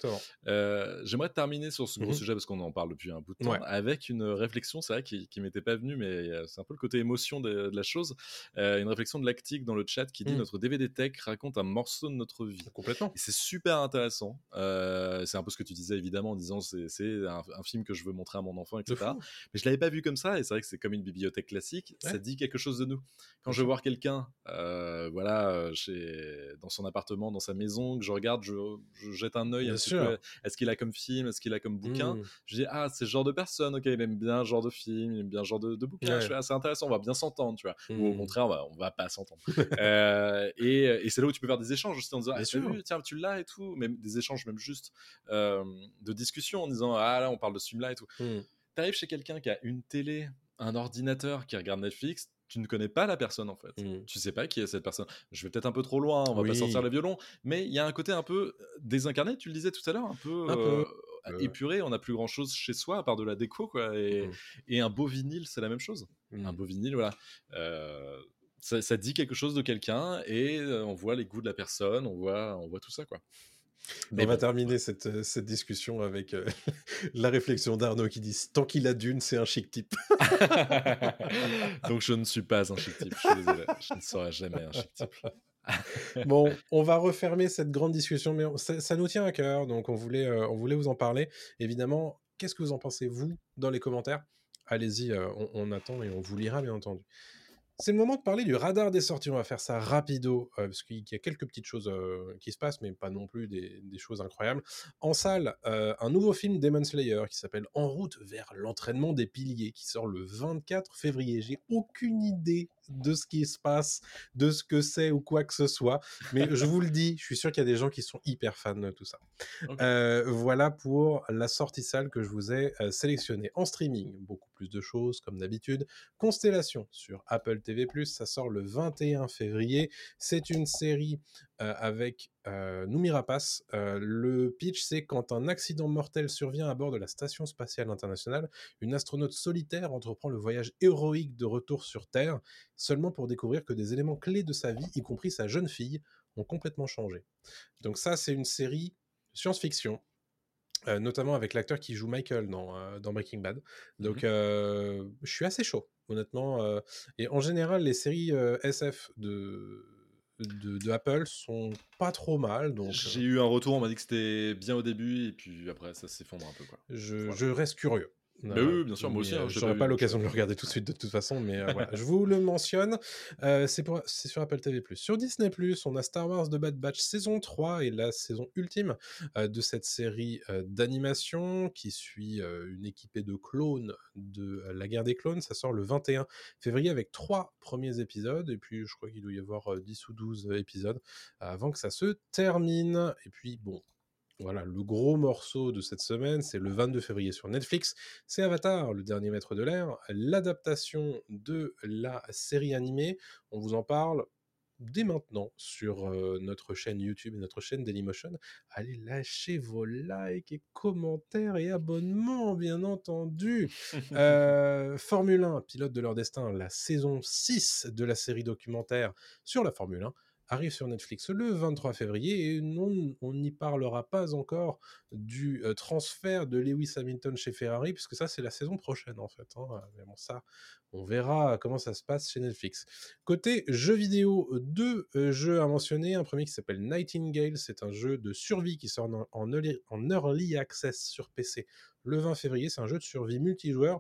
Euh, J'aimerais terminer sur ce gros Mhm. sujet parce qu'on en parle depuis un bout de temps Ouais. avec une réflexion, c'est vrai qui, qui m'était pas venue, mais euh, c'est un peu le côté émotion de, de la chose. Euh, une réflexion de Lactique dans le chat qui dit Mhm. notre DVD Tech raconte un morceau de notre vie. Complètement. C'est super intéressant. Euh, c'est un peu ce que tu disais évidemment en disant c'est c'est un, un film que je veux montrer à mon enfant, etc. Mais je l'avais pas vu comme ça, et c'est vrai que c'est comme une bibliothèque classique, Ouais. ça dit quelque chose de nous. Quand je vais voir quelqu'un, euh, voilà, euh, chez, dans son appartement, dans sa maison, que je regarde, je, je jette un œil est-ce qu'il a comme film, est-ce qu'il a comme bouquin? Mm. Je dis, ah, c'est ce genre de personne, ok, il aime bien ce genre de film, il aime bien ce genre de, de bouquin, Ouais. ah, c'est intéressant, on va bien s'entendre, tu vois. Ou au Mm. contraire, on va, on va pas s'entendre. (laughs) Euh, et et c'est là où tu peux faire des échanges aussi en disant, ah, vu, tiens, tu l'as et tout, même des échanges, même juste euh, de discussion en disant, ah là, on parle de ce film-là et tout Mm. T'arrives chez quelqu'un qui a une télé, un ordinateur, qui regarde Netflix, tu ne connais pas la personne en fait. Mm. Tu sais pas qui est cette personne. Je vais peut-être un peu trop loin, on va pas sortir le violon, mais il y a un côté un peu euh, désincarné, tu le disais tout à l'heure, un peu, Un peu, euh, épuré, on n'a plus grand chose chez soi à part de la déco, quoi. Et, Mm. et un beau vinyle, c'est la même chose. Mm. Un beau vinyle, voilà. Euh, ça, ça dit quelque chose de quelqu'un et on voit les goûts de la personne, on voit, on voit tout ça, quoi. Mais On va terminer cette, euh, cette discussion avec euh, (laughs) la réflexion d'Arnaud qui dit Tant qu'il a d'une, c'est un chic type. (laughs) Donc je ne suis pas un chic type, je suis désolé. Je ne serai jamais un chic type. (laughs) Bon, on va refermer cette grande discussion, mais on- ça, ça nous tient à cœur, donc on voulait, euh, on voulait vous en parler. Évidemment, qu'est-ce que vous en pensez, vous, dans les commentaires? Allez-y, euh, on, on attend et on vous lira, bien entendu. C'est le moment de parler du radar des sorties. On va faire ça rapido, euh, parce qu'il y a quelques petites choses euh, qui se passent, mais pas non plus des, choses incroyables. En salle, euh, un nouveau film Demon Slayer qui s'appelle En route vers l'entraînement des piliers, qui sort le 24 février. J'ai aucune idée de ce qui se passe, de ce que c'est ou quoi que ce soit, mais je vous le dis, je suis sûr qu'il y a des gens qui sont hyper fans de tout ça. Euh, voilà pour la sortie salle que je vous ai euh, sélectionnée. En streaming, beaucoup plus de choses comme d'habitude. Constellation sur Apple TV+, ça sort le 21 février. C'est une série euh, avec euh, Rapace. Euh, le pitch, c'est quand un accident mortel survient à bord de la Station Spatiale Internationale, une astronaute solitaire entreprend le voyage héroïque de retour sur Terre, seulement pour découvrir que des éléments clés de sa vie, y compris sa jeune fille, ont complètement changé. Donc ça, c'est une série science-fiction, euh, notamment avec l'acteur qui joue Michael dans, dans Breaking Bad. Donc, euh, je suis assez chaud, honnêtement. et en général, les séries SF de, de, de Apple sont pas trop mal. Donc, J'ai euh, eu un retour, on m'a dit que c'était bien au début, et puis après, ça s'effondre un peu. Quoi. je, Voilà. je reste curieux. Bah oui, oui, bien sûr, moi aussi, hein, euh, je l'ai J'aurais pas l'occasion de le regarder tout de suite de toute façon, mais euh, voilà, (laughs) je vous le mentionne. Euh, c'est sur Apple TV+. Sur Disney+, on a Star Wars The Bad Batch saison 3 et la saison ultime euh, de cette série d'animation qui suit une équipée de clones de la guerre des clones. Ça sort le 21 février avec trois premiers épisodes et puis je crois qu'il doit y avoir euh, 10 ou 12 épisodes avant que ça se termine. Et puis bon, voilà, le gros morceau de cette semaine, c'est le 22 février sur Netflix. C'est Avatar, le dernier maître de l'air, l'adaptation de la série animée. On vous en parle dès maintenant sur euh, notre chaîne YouTube et notre chaîne Dailymotion. Allez lâcher vos likes et commentaires et abonnements, bien entendu. (laughs) Euh, Formule 1, pilote de leur destin, la saison 6 de la série documentaire sur la Formule 1 arrive sur Netflix le 23 février et non, on n'y parlera pas encore du transfert de Lewis Hamilton chez Ferrari puisque ça c'est la saison prochaine en fait. hein. Ça, on verra comment ça se passe chez Netflix. Côté jeux vidéo, deux jeux à mentionner. Un premier qui s'appelle Nightingale, c'est un jeu de survie qui sort en, early, access sur PC le 20 février. C'est un jeu de survie multijoueur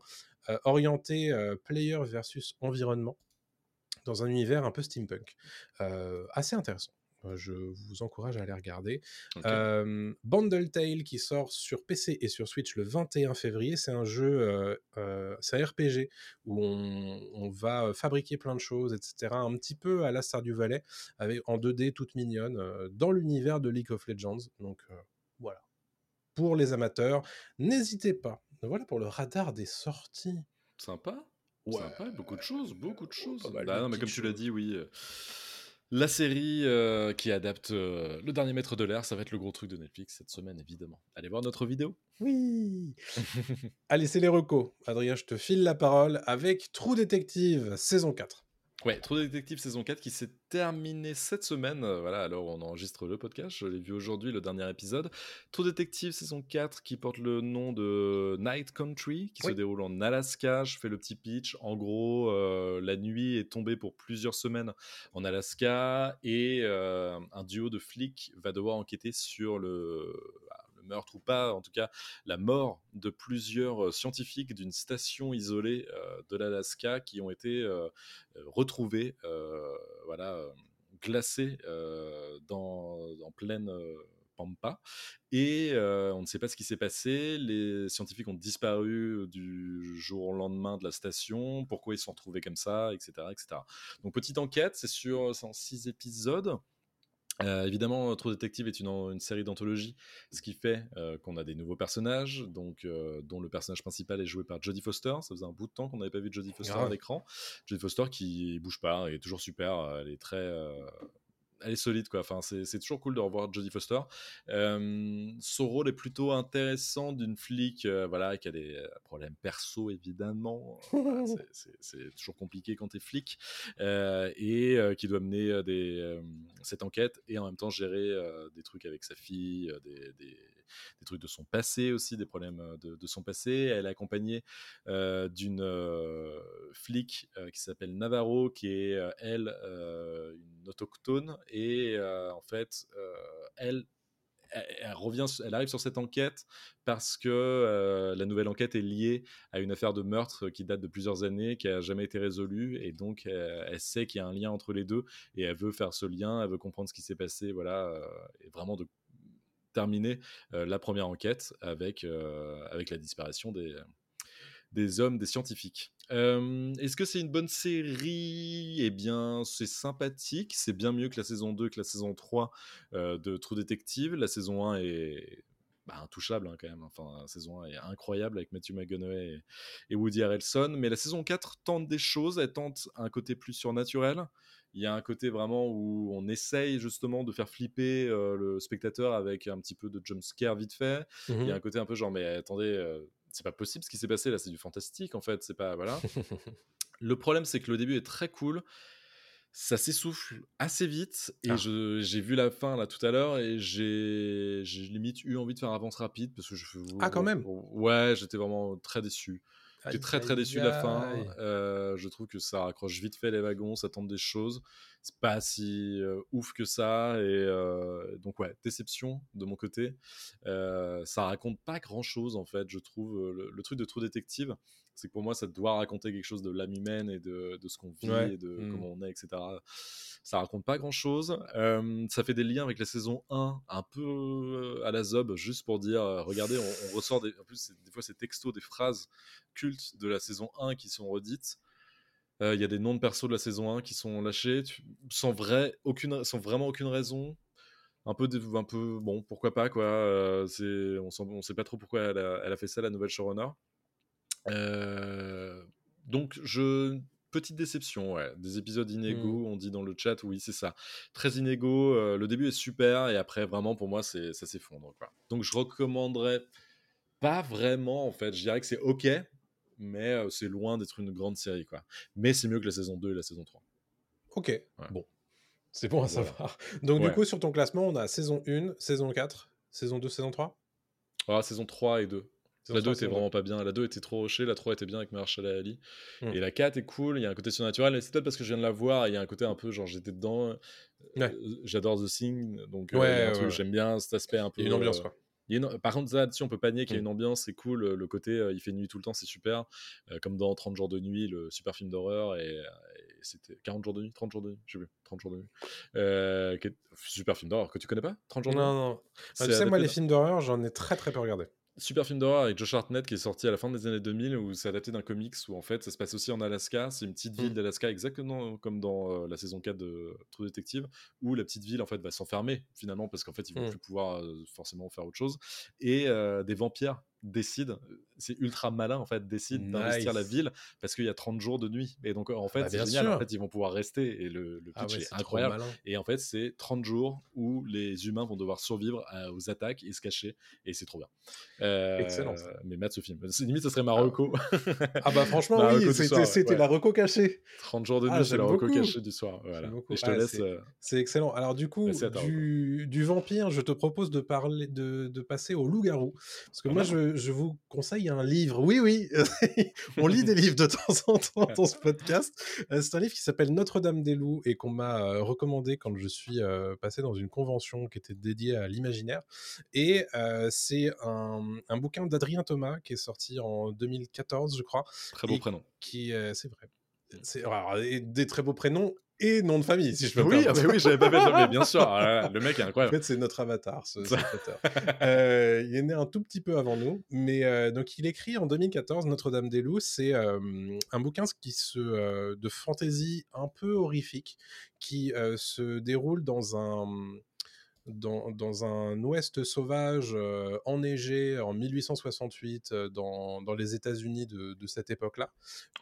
orienté player versus environnement dans un univers un peu steampunk. Euh, assez intéressant. Euh, Je vous encourage à aller regarder. Euh, Bundle Tale qui sort sur PC et sur Switch le 21 février. C'est un jeu, euh, euh, c'est un RPG où on, on va fabriquer plein de choses, etc. Un petit peu à la Stardew Valley, avec, en 2D toute mignonne, dans l'univers de League of Legends. Donc voilà. Pour les amateurs, n'hésitez pas. Voilà pour le radar des sorties. Sympa. Ouais. Sympa, beaucoup de choses, beaucoup de choses. pas mal Bah non, mais comme tu l'as choses. dit, oui. euh, La série euh, qui adapte euh, le dernier maître de l'air, ça va être le gros truc de Netflix cette semaine, évidemment. Allez voir notre vidéo. Oui (laughs) Allez, c'est les recos. Adrien, je te file la parole avec True Detective, saison 4. Ouais, True Detective saison 4 qui s'est terminée cette semaine. euh, voilà, alors on enregistre le podcast. Je l'ai vu aujourd'hui, le dernier épisode. True Detective saison 4 qui porte le nom de Night Country, qui se déroule en Alaska. Je fais le petit pitch. En gros, euh, la nuit est tombée pour plusieurs semaines en Alaska et euh, un duo de flics va devoir enquêter sur le meurtre ou pas, en tout cas la mort de plusieurs euh, scientifiques d'une station isolée euh, de l'Alaska qui ont été euh, retrouvés, voilà, glacés dans, en pleine pampa. Et on ne sait pas ce qui s'est passé. Les scientifiques ont disparu du jour au lendemain de la station. Pourquoi ils se sont retrouvés comme ça, etc., etc. Donc petite enquête, c'est sur c'est en six épisodes. Euh, évidemment, True Detective est une, série d'anthologie, ce qui fait euh, qu'on a des nouveaux personnages, donc, euh, dont le personnage principal est joué par Jodie Foster. Ça faisait un bout de temps qu'on n'avait pas vu Jodie Foster Grave. à l'écran. Jodie Foster qui bouge pas, elle est toujours super, elle est très, elle est solide quoi. Enfin, c'est toujours cool de revoir Jodie Foster. Euh, son rôle est plutôt intéressant d'une flic, euh, voilà, qui a des euh, problèmes perso évidemment. (laughs) Voilà, c'est- toujours compliqué quand t'es flic euh, et qui doit mener des, cette enquête et en même temps gérer des trucs avec sa fille, des, des- des trucs de son passé aussi, des problèmes de, son passé. Elle est accompagnée d'une flic qui s'appelle Navarro, qui est elle une autochtone et en fait elle elle, revient, elle arrive sur cette enquête parce que la nouvelle enquête est liée à une affaire de meurtre qui date de plusieurs années, qui a jamais été résolue, et donc elle sait qu'il y a un lien entre les deux, et elle veut faire ce lien, elle veut comprendre ce qui s'est passé, voilà, et vraiment de terminer euh, la première enquête avec, euh, avec la disparition des, des hommes, des scientifiques. Euh, Est-ce que c'est une bonne série? Eh bien, c'est sympathique. C'est bien mieux que la saison 2, que la saison 3 euh, de True Detective. La saison 1 est bah, intouchable hein, quand même. Enfin, la saison 1 est incroyable avec Matthew McConaughey et, et Woody Harrelson. Mais la saison 4 tente des choses. Elle tente un côté plus surnaturel. Il y a un côté vraiment où on essaye justement de faire flipper euh, le spectateur avec un petit peu de jumpscare vite fait. Il y a un côté un peu genre, mais attendez, euh, c'est pas possible ce qui s'est passé là, c'est du fantastique en fait, c'est pas. Voilà. (laughs) le problème, c'est que le début est très cool. Ça s'essouffle assez vite et Ah. j'ai vu la fin là tout à l'heure et j'ai limite eu envie de faire avance rapide parce que je Ah, quand même ouais j'étais vraiment très déçu J'étais très très déçu de la fin. Euh, je trouve que ça raccroche vite fait les wagons, ça tente des choses. C'est pas si euh, ouf que ça. Et euh, donc, ouais, déception de mon côté. Ça raconte pas grand chose en fait, je trouve. Le, le truc de True Detective, c'est que pour moi, ça doit raconter quelque chose de l'âme humaine et de, de ce qu'on vit Ouais. et de Mm. comment on est, etc. Ça raconte pas grand chose. ça fait des liens avec la saison 1, un peu euh, à la zob, juste pour dire euh, regardez, on, on ressort des. En plus, des fois, c'est texto des phrases cultes de la saison 1 qui sont redites. Euh, Il y a des noms de persos de la saison 1 qui sont lâchés tu- sans, vrai, aucune, sans vraiment aucune raison. Un peu, un peu bon, pourquoi pas, quoi. Euh, c'est- on ne sait pas trop pourquoi elle a, elle a fait ça, la nouvelle showrunner. Euh, donc, je. Petite déception, ouais. Des épisodes inégaux, on dit dans le chat, oui, c'est ça. Très inégaux. euh, le début est super, et après, vraiment, pour moi, c'est, ça s'effondre. Quoi. Donc, je recommanderais pas vraiment, en fait. Je dirais que c'est ok, mais euh, c'est loin d'être une grande série, quoi. Mais c'est mieux que la saison 2 et la saison 3. Ok, bon. C'est bon à savoir. (laughs) Donc, du coup, sur ton classement, on a saison 1, saison 4, saison 2, saison 3 Ah, saison 3 et 2. La 2 trois, était vraiment pas bien. La 2 était trop rushée. La 3 était bien avec Mahershala Ali. Hmm. Et la 4 est cool. Il y a un côté surnaturel. Et c'est peut-être parce que je viens de la voir. Il y a un côté un peu genre j'étais dedans. Euh, Ouais. J'adore The Thing. Donc euh, Ouais, ouais, j'aime bien cet aspect un peu. Il y a une ambiance, euh, quoi. il y a une- Par contre, ça, dessus on peut pas nier qu'il y a Mm. une ambiance, c'est cool. euh, Le côté, euh, il fait nuit tout le temps, c'est super. Euh, comme dans 30 jours de nuit, le super film d'horreur. Et, et c'était 40 jours de nuit, 30 jours de nuit, je sais plus, 30 jours de nuit. Euh, Super film d'horreur que tu connais pas 30 jours de nuit? Non, non. Bah, tu sais, moi, les films d'horreur, j'en ai très très peu regardé. Super film d'horreur avec Josh Hartnett qui est sorti à la fin des années 2000 où c'est adapté d'un comics où en fait ça se passe aussi en Alaska. C'est une petite ville Mm. d'Alaska exactement comme dans euh, la saison 4 de True Detective où la petite ville en fait va s'enfermer finalement parce qu'en fait ils vont Mm. plus pouvoir euh, forcément faire autre chose et euh, des vampires décident c'est ultra malin en fait, décide d'investir la ville parce qu'il y a 30 jours de nuit. Et donc en fait, Bah, c'est génial. En fait, ils vont pouvoir rester et le, le pitch Ah ouais, est c'est incroyable. Et en fait, c'est 30 jours où les humains vont devoir survivre à- aux attaques et se cacher. Et c'est trop bien. Euh, Excellent, ça. Mais Matt, ce film. C'est- Limite, ce serait Marocco. Ah bah franchement, La (laughs) reco oui, c'était ouais, la reco cachée. 30 jours de nuit, Ah, c'est j'aime la reco cachée du soir. Voilà. Et je te Ah, laisse. c'est- euh, C'est excellent. Alors du coup, toi, du, du vampire, je te propose de parler, de, de passer au loup-garou, parce que Ah moi, je vous conseille un livre. Oui, oui, (laughs) on lit des livres de temps en temps dans ce podcast. Euh, C'est un livre qui s'appelle Notre-Dame des loups et qu'on m'a euh, recommandé quand je suis euh, passé dans une convention qui était dédiée à l'imaginaire. Et c'est un, un bouquin d'Adrien Thomas qui est sorti en 2014, je crois, Très beau prénom. qui, c'est vrai, c'est alors, des très beaux prénoms et nom de famille, si je peux me Oui, permettre. bah oui, j'avais pas fait le mais bien (laughs) sûr. là, le mec est En incroyable. fait, c'est notre avatar, ce, (laughs) cet auteur. Euh, il est né un tout petit peu avant nous, mais euh, donc il écrit en 2014 Notre-Dame-des-Loups. C'est euh, un bouquin qui se, de fantaisie un peu horrifique qui se déroule dans un dans, dans un ouest sauvage euh, enneigé en 1868 euh, dans, dans les États-Unis de, de cette époque-là,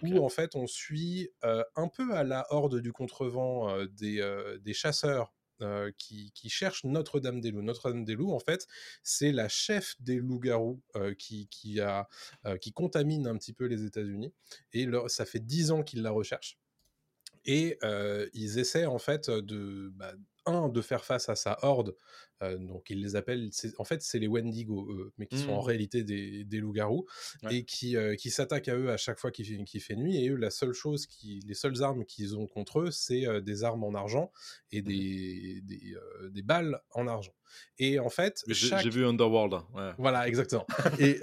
où en fait on suit euh, un peu à la horde du contrevent des, des chasseurs euh, qui, qui cherchent Notre-Dame-des-Loups. Notre-Dame-des-Loups, en fait, c'est la chef des loups-garous euh, qui, qui, a, euh, qui contamine un petit peu les États-Unis. Et leur- ça fait dix ans qu'ils la recherchent. Et ils essaient en fait de, bah, un, de faire face à sa horde. euh, donc ils les appellent, en fait c'est les Wendigo, eux, mais qui sont en Mhm. réalité des, des loups-garous Ouais. et qui, euh, qui s'attaquent à eux à chaque fois qu'il fait, nuit. Et eux, la seule chose, qui, les seules armes qu'ils ont contre eux, c'est euh, des armes en argent et Mmh des, balles en argent. Et en fait, J'ai chaque... j'ai vu Underworld. hein, Ouais. Voilà, exactement. et,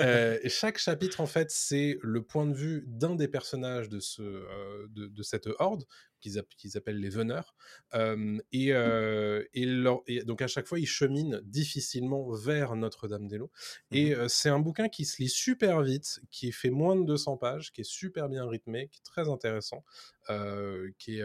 chaque chapitre, en fait, c'est le point de vue d'un des personnages de, ce, de, de cette horde, qu'ils app- qu'ils appellent les veneurs. Euh, et, euh, et, leur- et donc, à chaque fois, ils cheminent difficilement vers Notre-Dame-des-Loups. Et euh, c'est un bouquin qui se lit super vite, qui fait moins de 200 pages, qui est super bien rythmé, qui est très intéressant, qui est...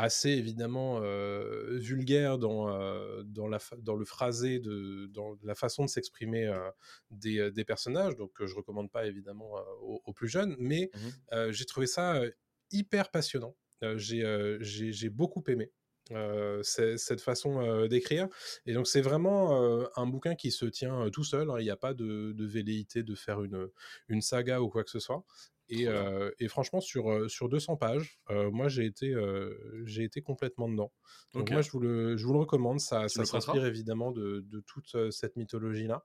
assez évidemment euh, vulgaire dans, euh, dans, la fa- dans le phrasé, de, dans la façon de s'exprimer euh, des, des personnages, donc que je recommande pas évidemment aux, aux plus jeunes, mais euh, j'ai trouvé ça hyper passionnant. J'ai beaucoup aimé. cette façon d'écrire et donc c'est vraiment un bouquin qui se tient tout seul hein. il n'y a pas de, velléité de faire une saga ou quoi que ce soit et, euh, franchement, sur, sur 200 pages, euh, moi j'ai été, euh, j'ai été complètement dedans. Donc moi je vous le, je vous le recommande, ça, ça s'inspire évidemment de, de toute cette mythologie-là.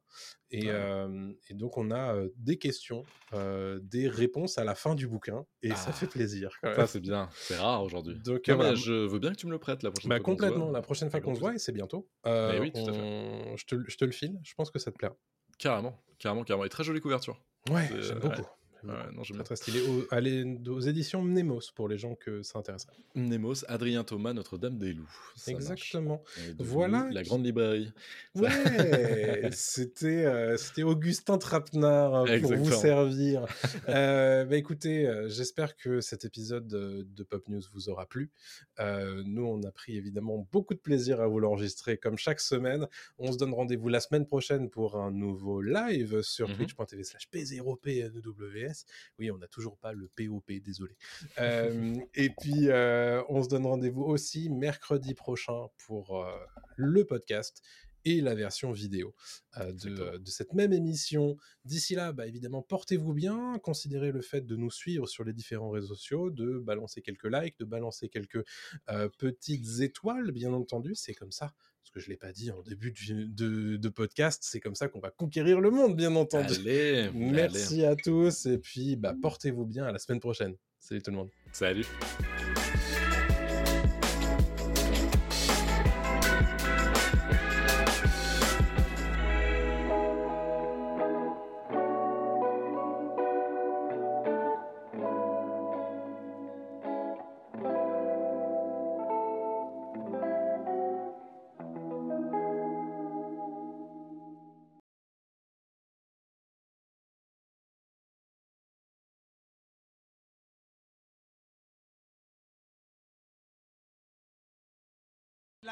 Et, Ouais. et donc on a des questions, des réponses à la fin du bouquin, et ça Ah. fait plaisir. quand même. Ça, c'est bien. C'est rare aujourd'hui. Donc, je veux bien que tu me le prêtes la prochaine Bah, fois. complètement, la prochaine fois qu'on se voit, et plaisir. c'est bientôt, oui, tout à fait. je, te, je te le file, je pense que ça te plaira. Carrément, carrément, carrément. Et très jolie couverture. Ouais, j'aime beaucoup. Ouais, non, bien. très stylé. Au- allez aux éditions Mnemos pour les gens que ça intéresserait. Nemos, Adrien Thomas, Notre-Dame des Loups. Ça. Exactement. Voilà La grande librairie. Ouais, (laughs) c'était euh, c'était Augustin Trapenard hein, pour vous servir. Euh, (laughs) bah écoutez, euh, j'espère que cet épisode de, de Pop News vous aura plu. Euh, nous, on a pris évidemment beaucoup de plaisir à vous l'enregistrer comme chaque semaine. On se donne rendez-vous la semaine prochaine pour un nouveau live sur Mhm. twitch.tv slash p0pnws. Oui, on n'a toujours pas le POP, désolé. Euh, (laughs) et puis, euh, on se donne rendez-vous aussi mercredi prochain pour euh, le podcast et la version vidéo euh, de, euh, de cette même émission. D'ici là, bah, évidemment, portez-vous bien, considérez le fait de nous suivre sur les différents réseaux sociaux, de balancer quelques likes, de balancer quelques euh, petites étoiles, bien entendu, c'est comme ça. Parce que je ne l'ai pas dit en début de, de- de podcast, c'est comme ça qu'on va conquérir le monde, bien entendu. Allez, Merci à tous et puis bah, portez-vous bien à la semaine prochaine. Salut tout le monde. Salut.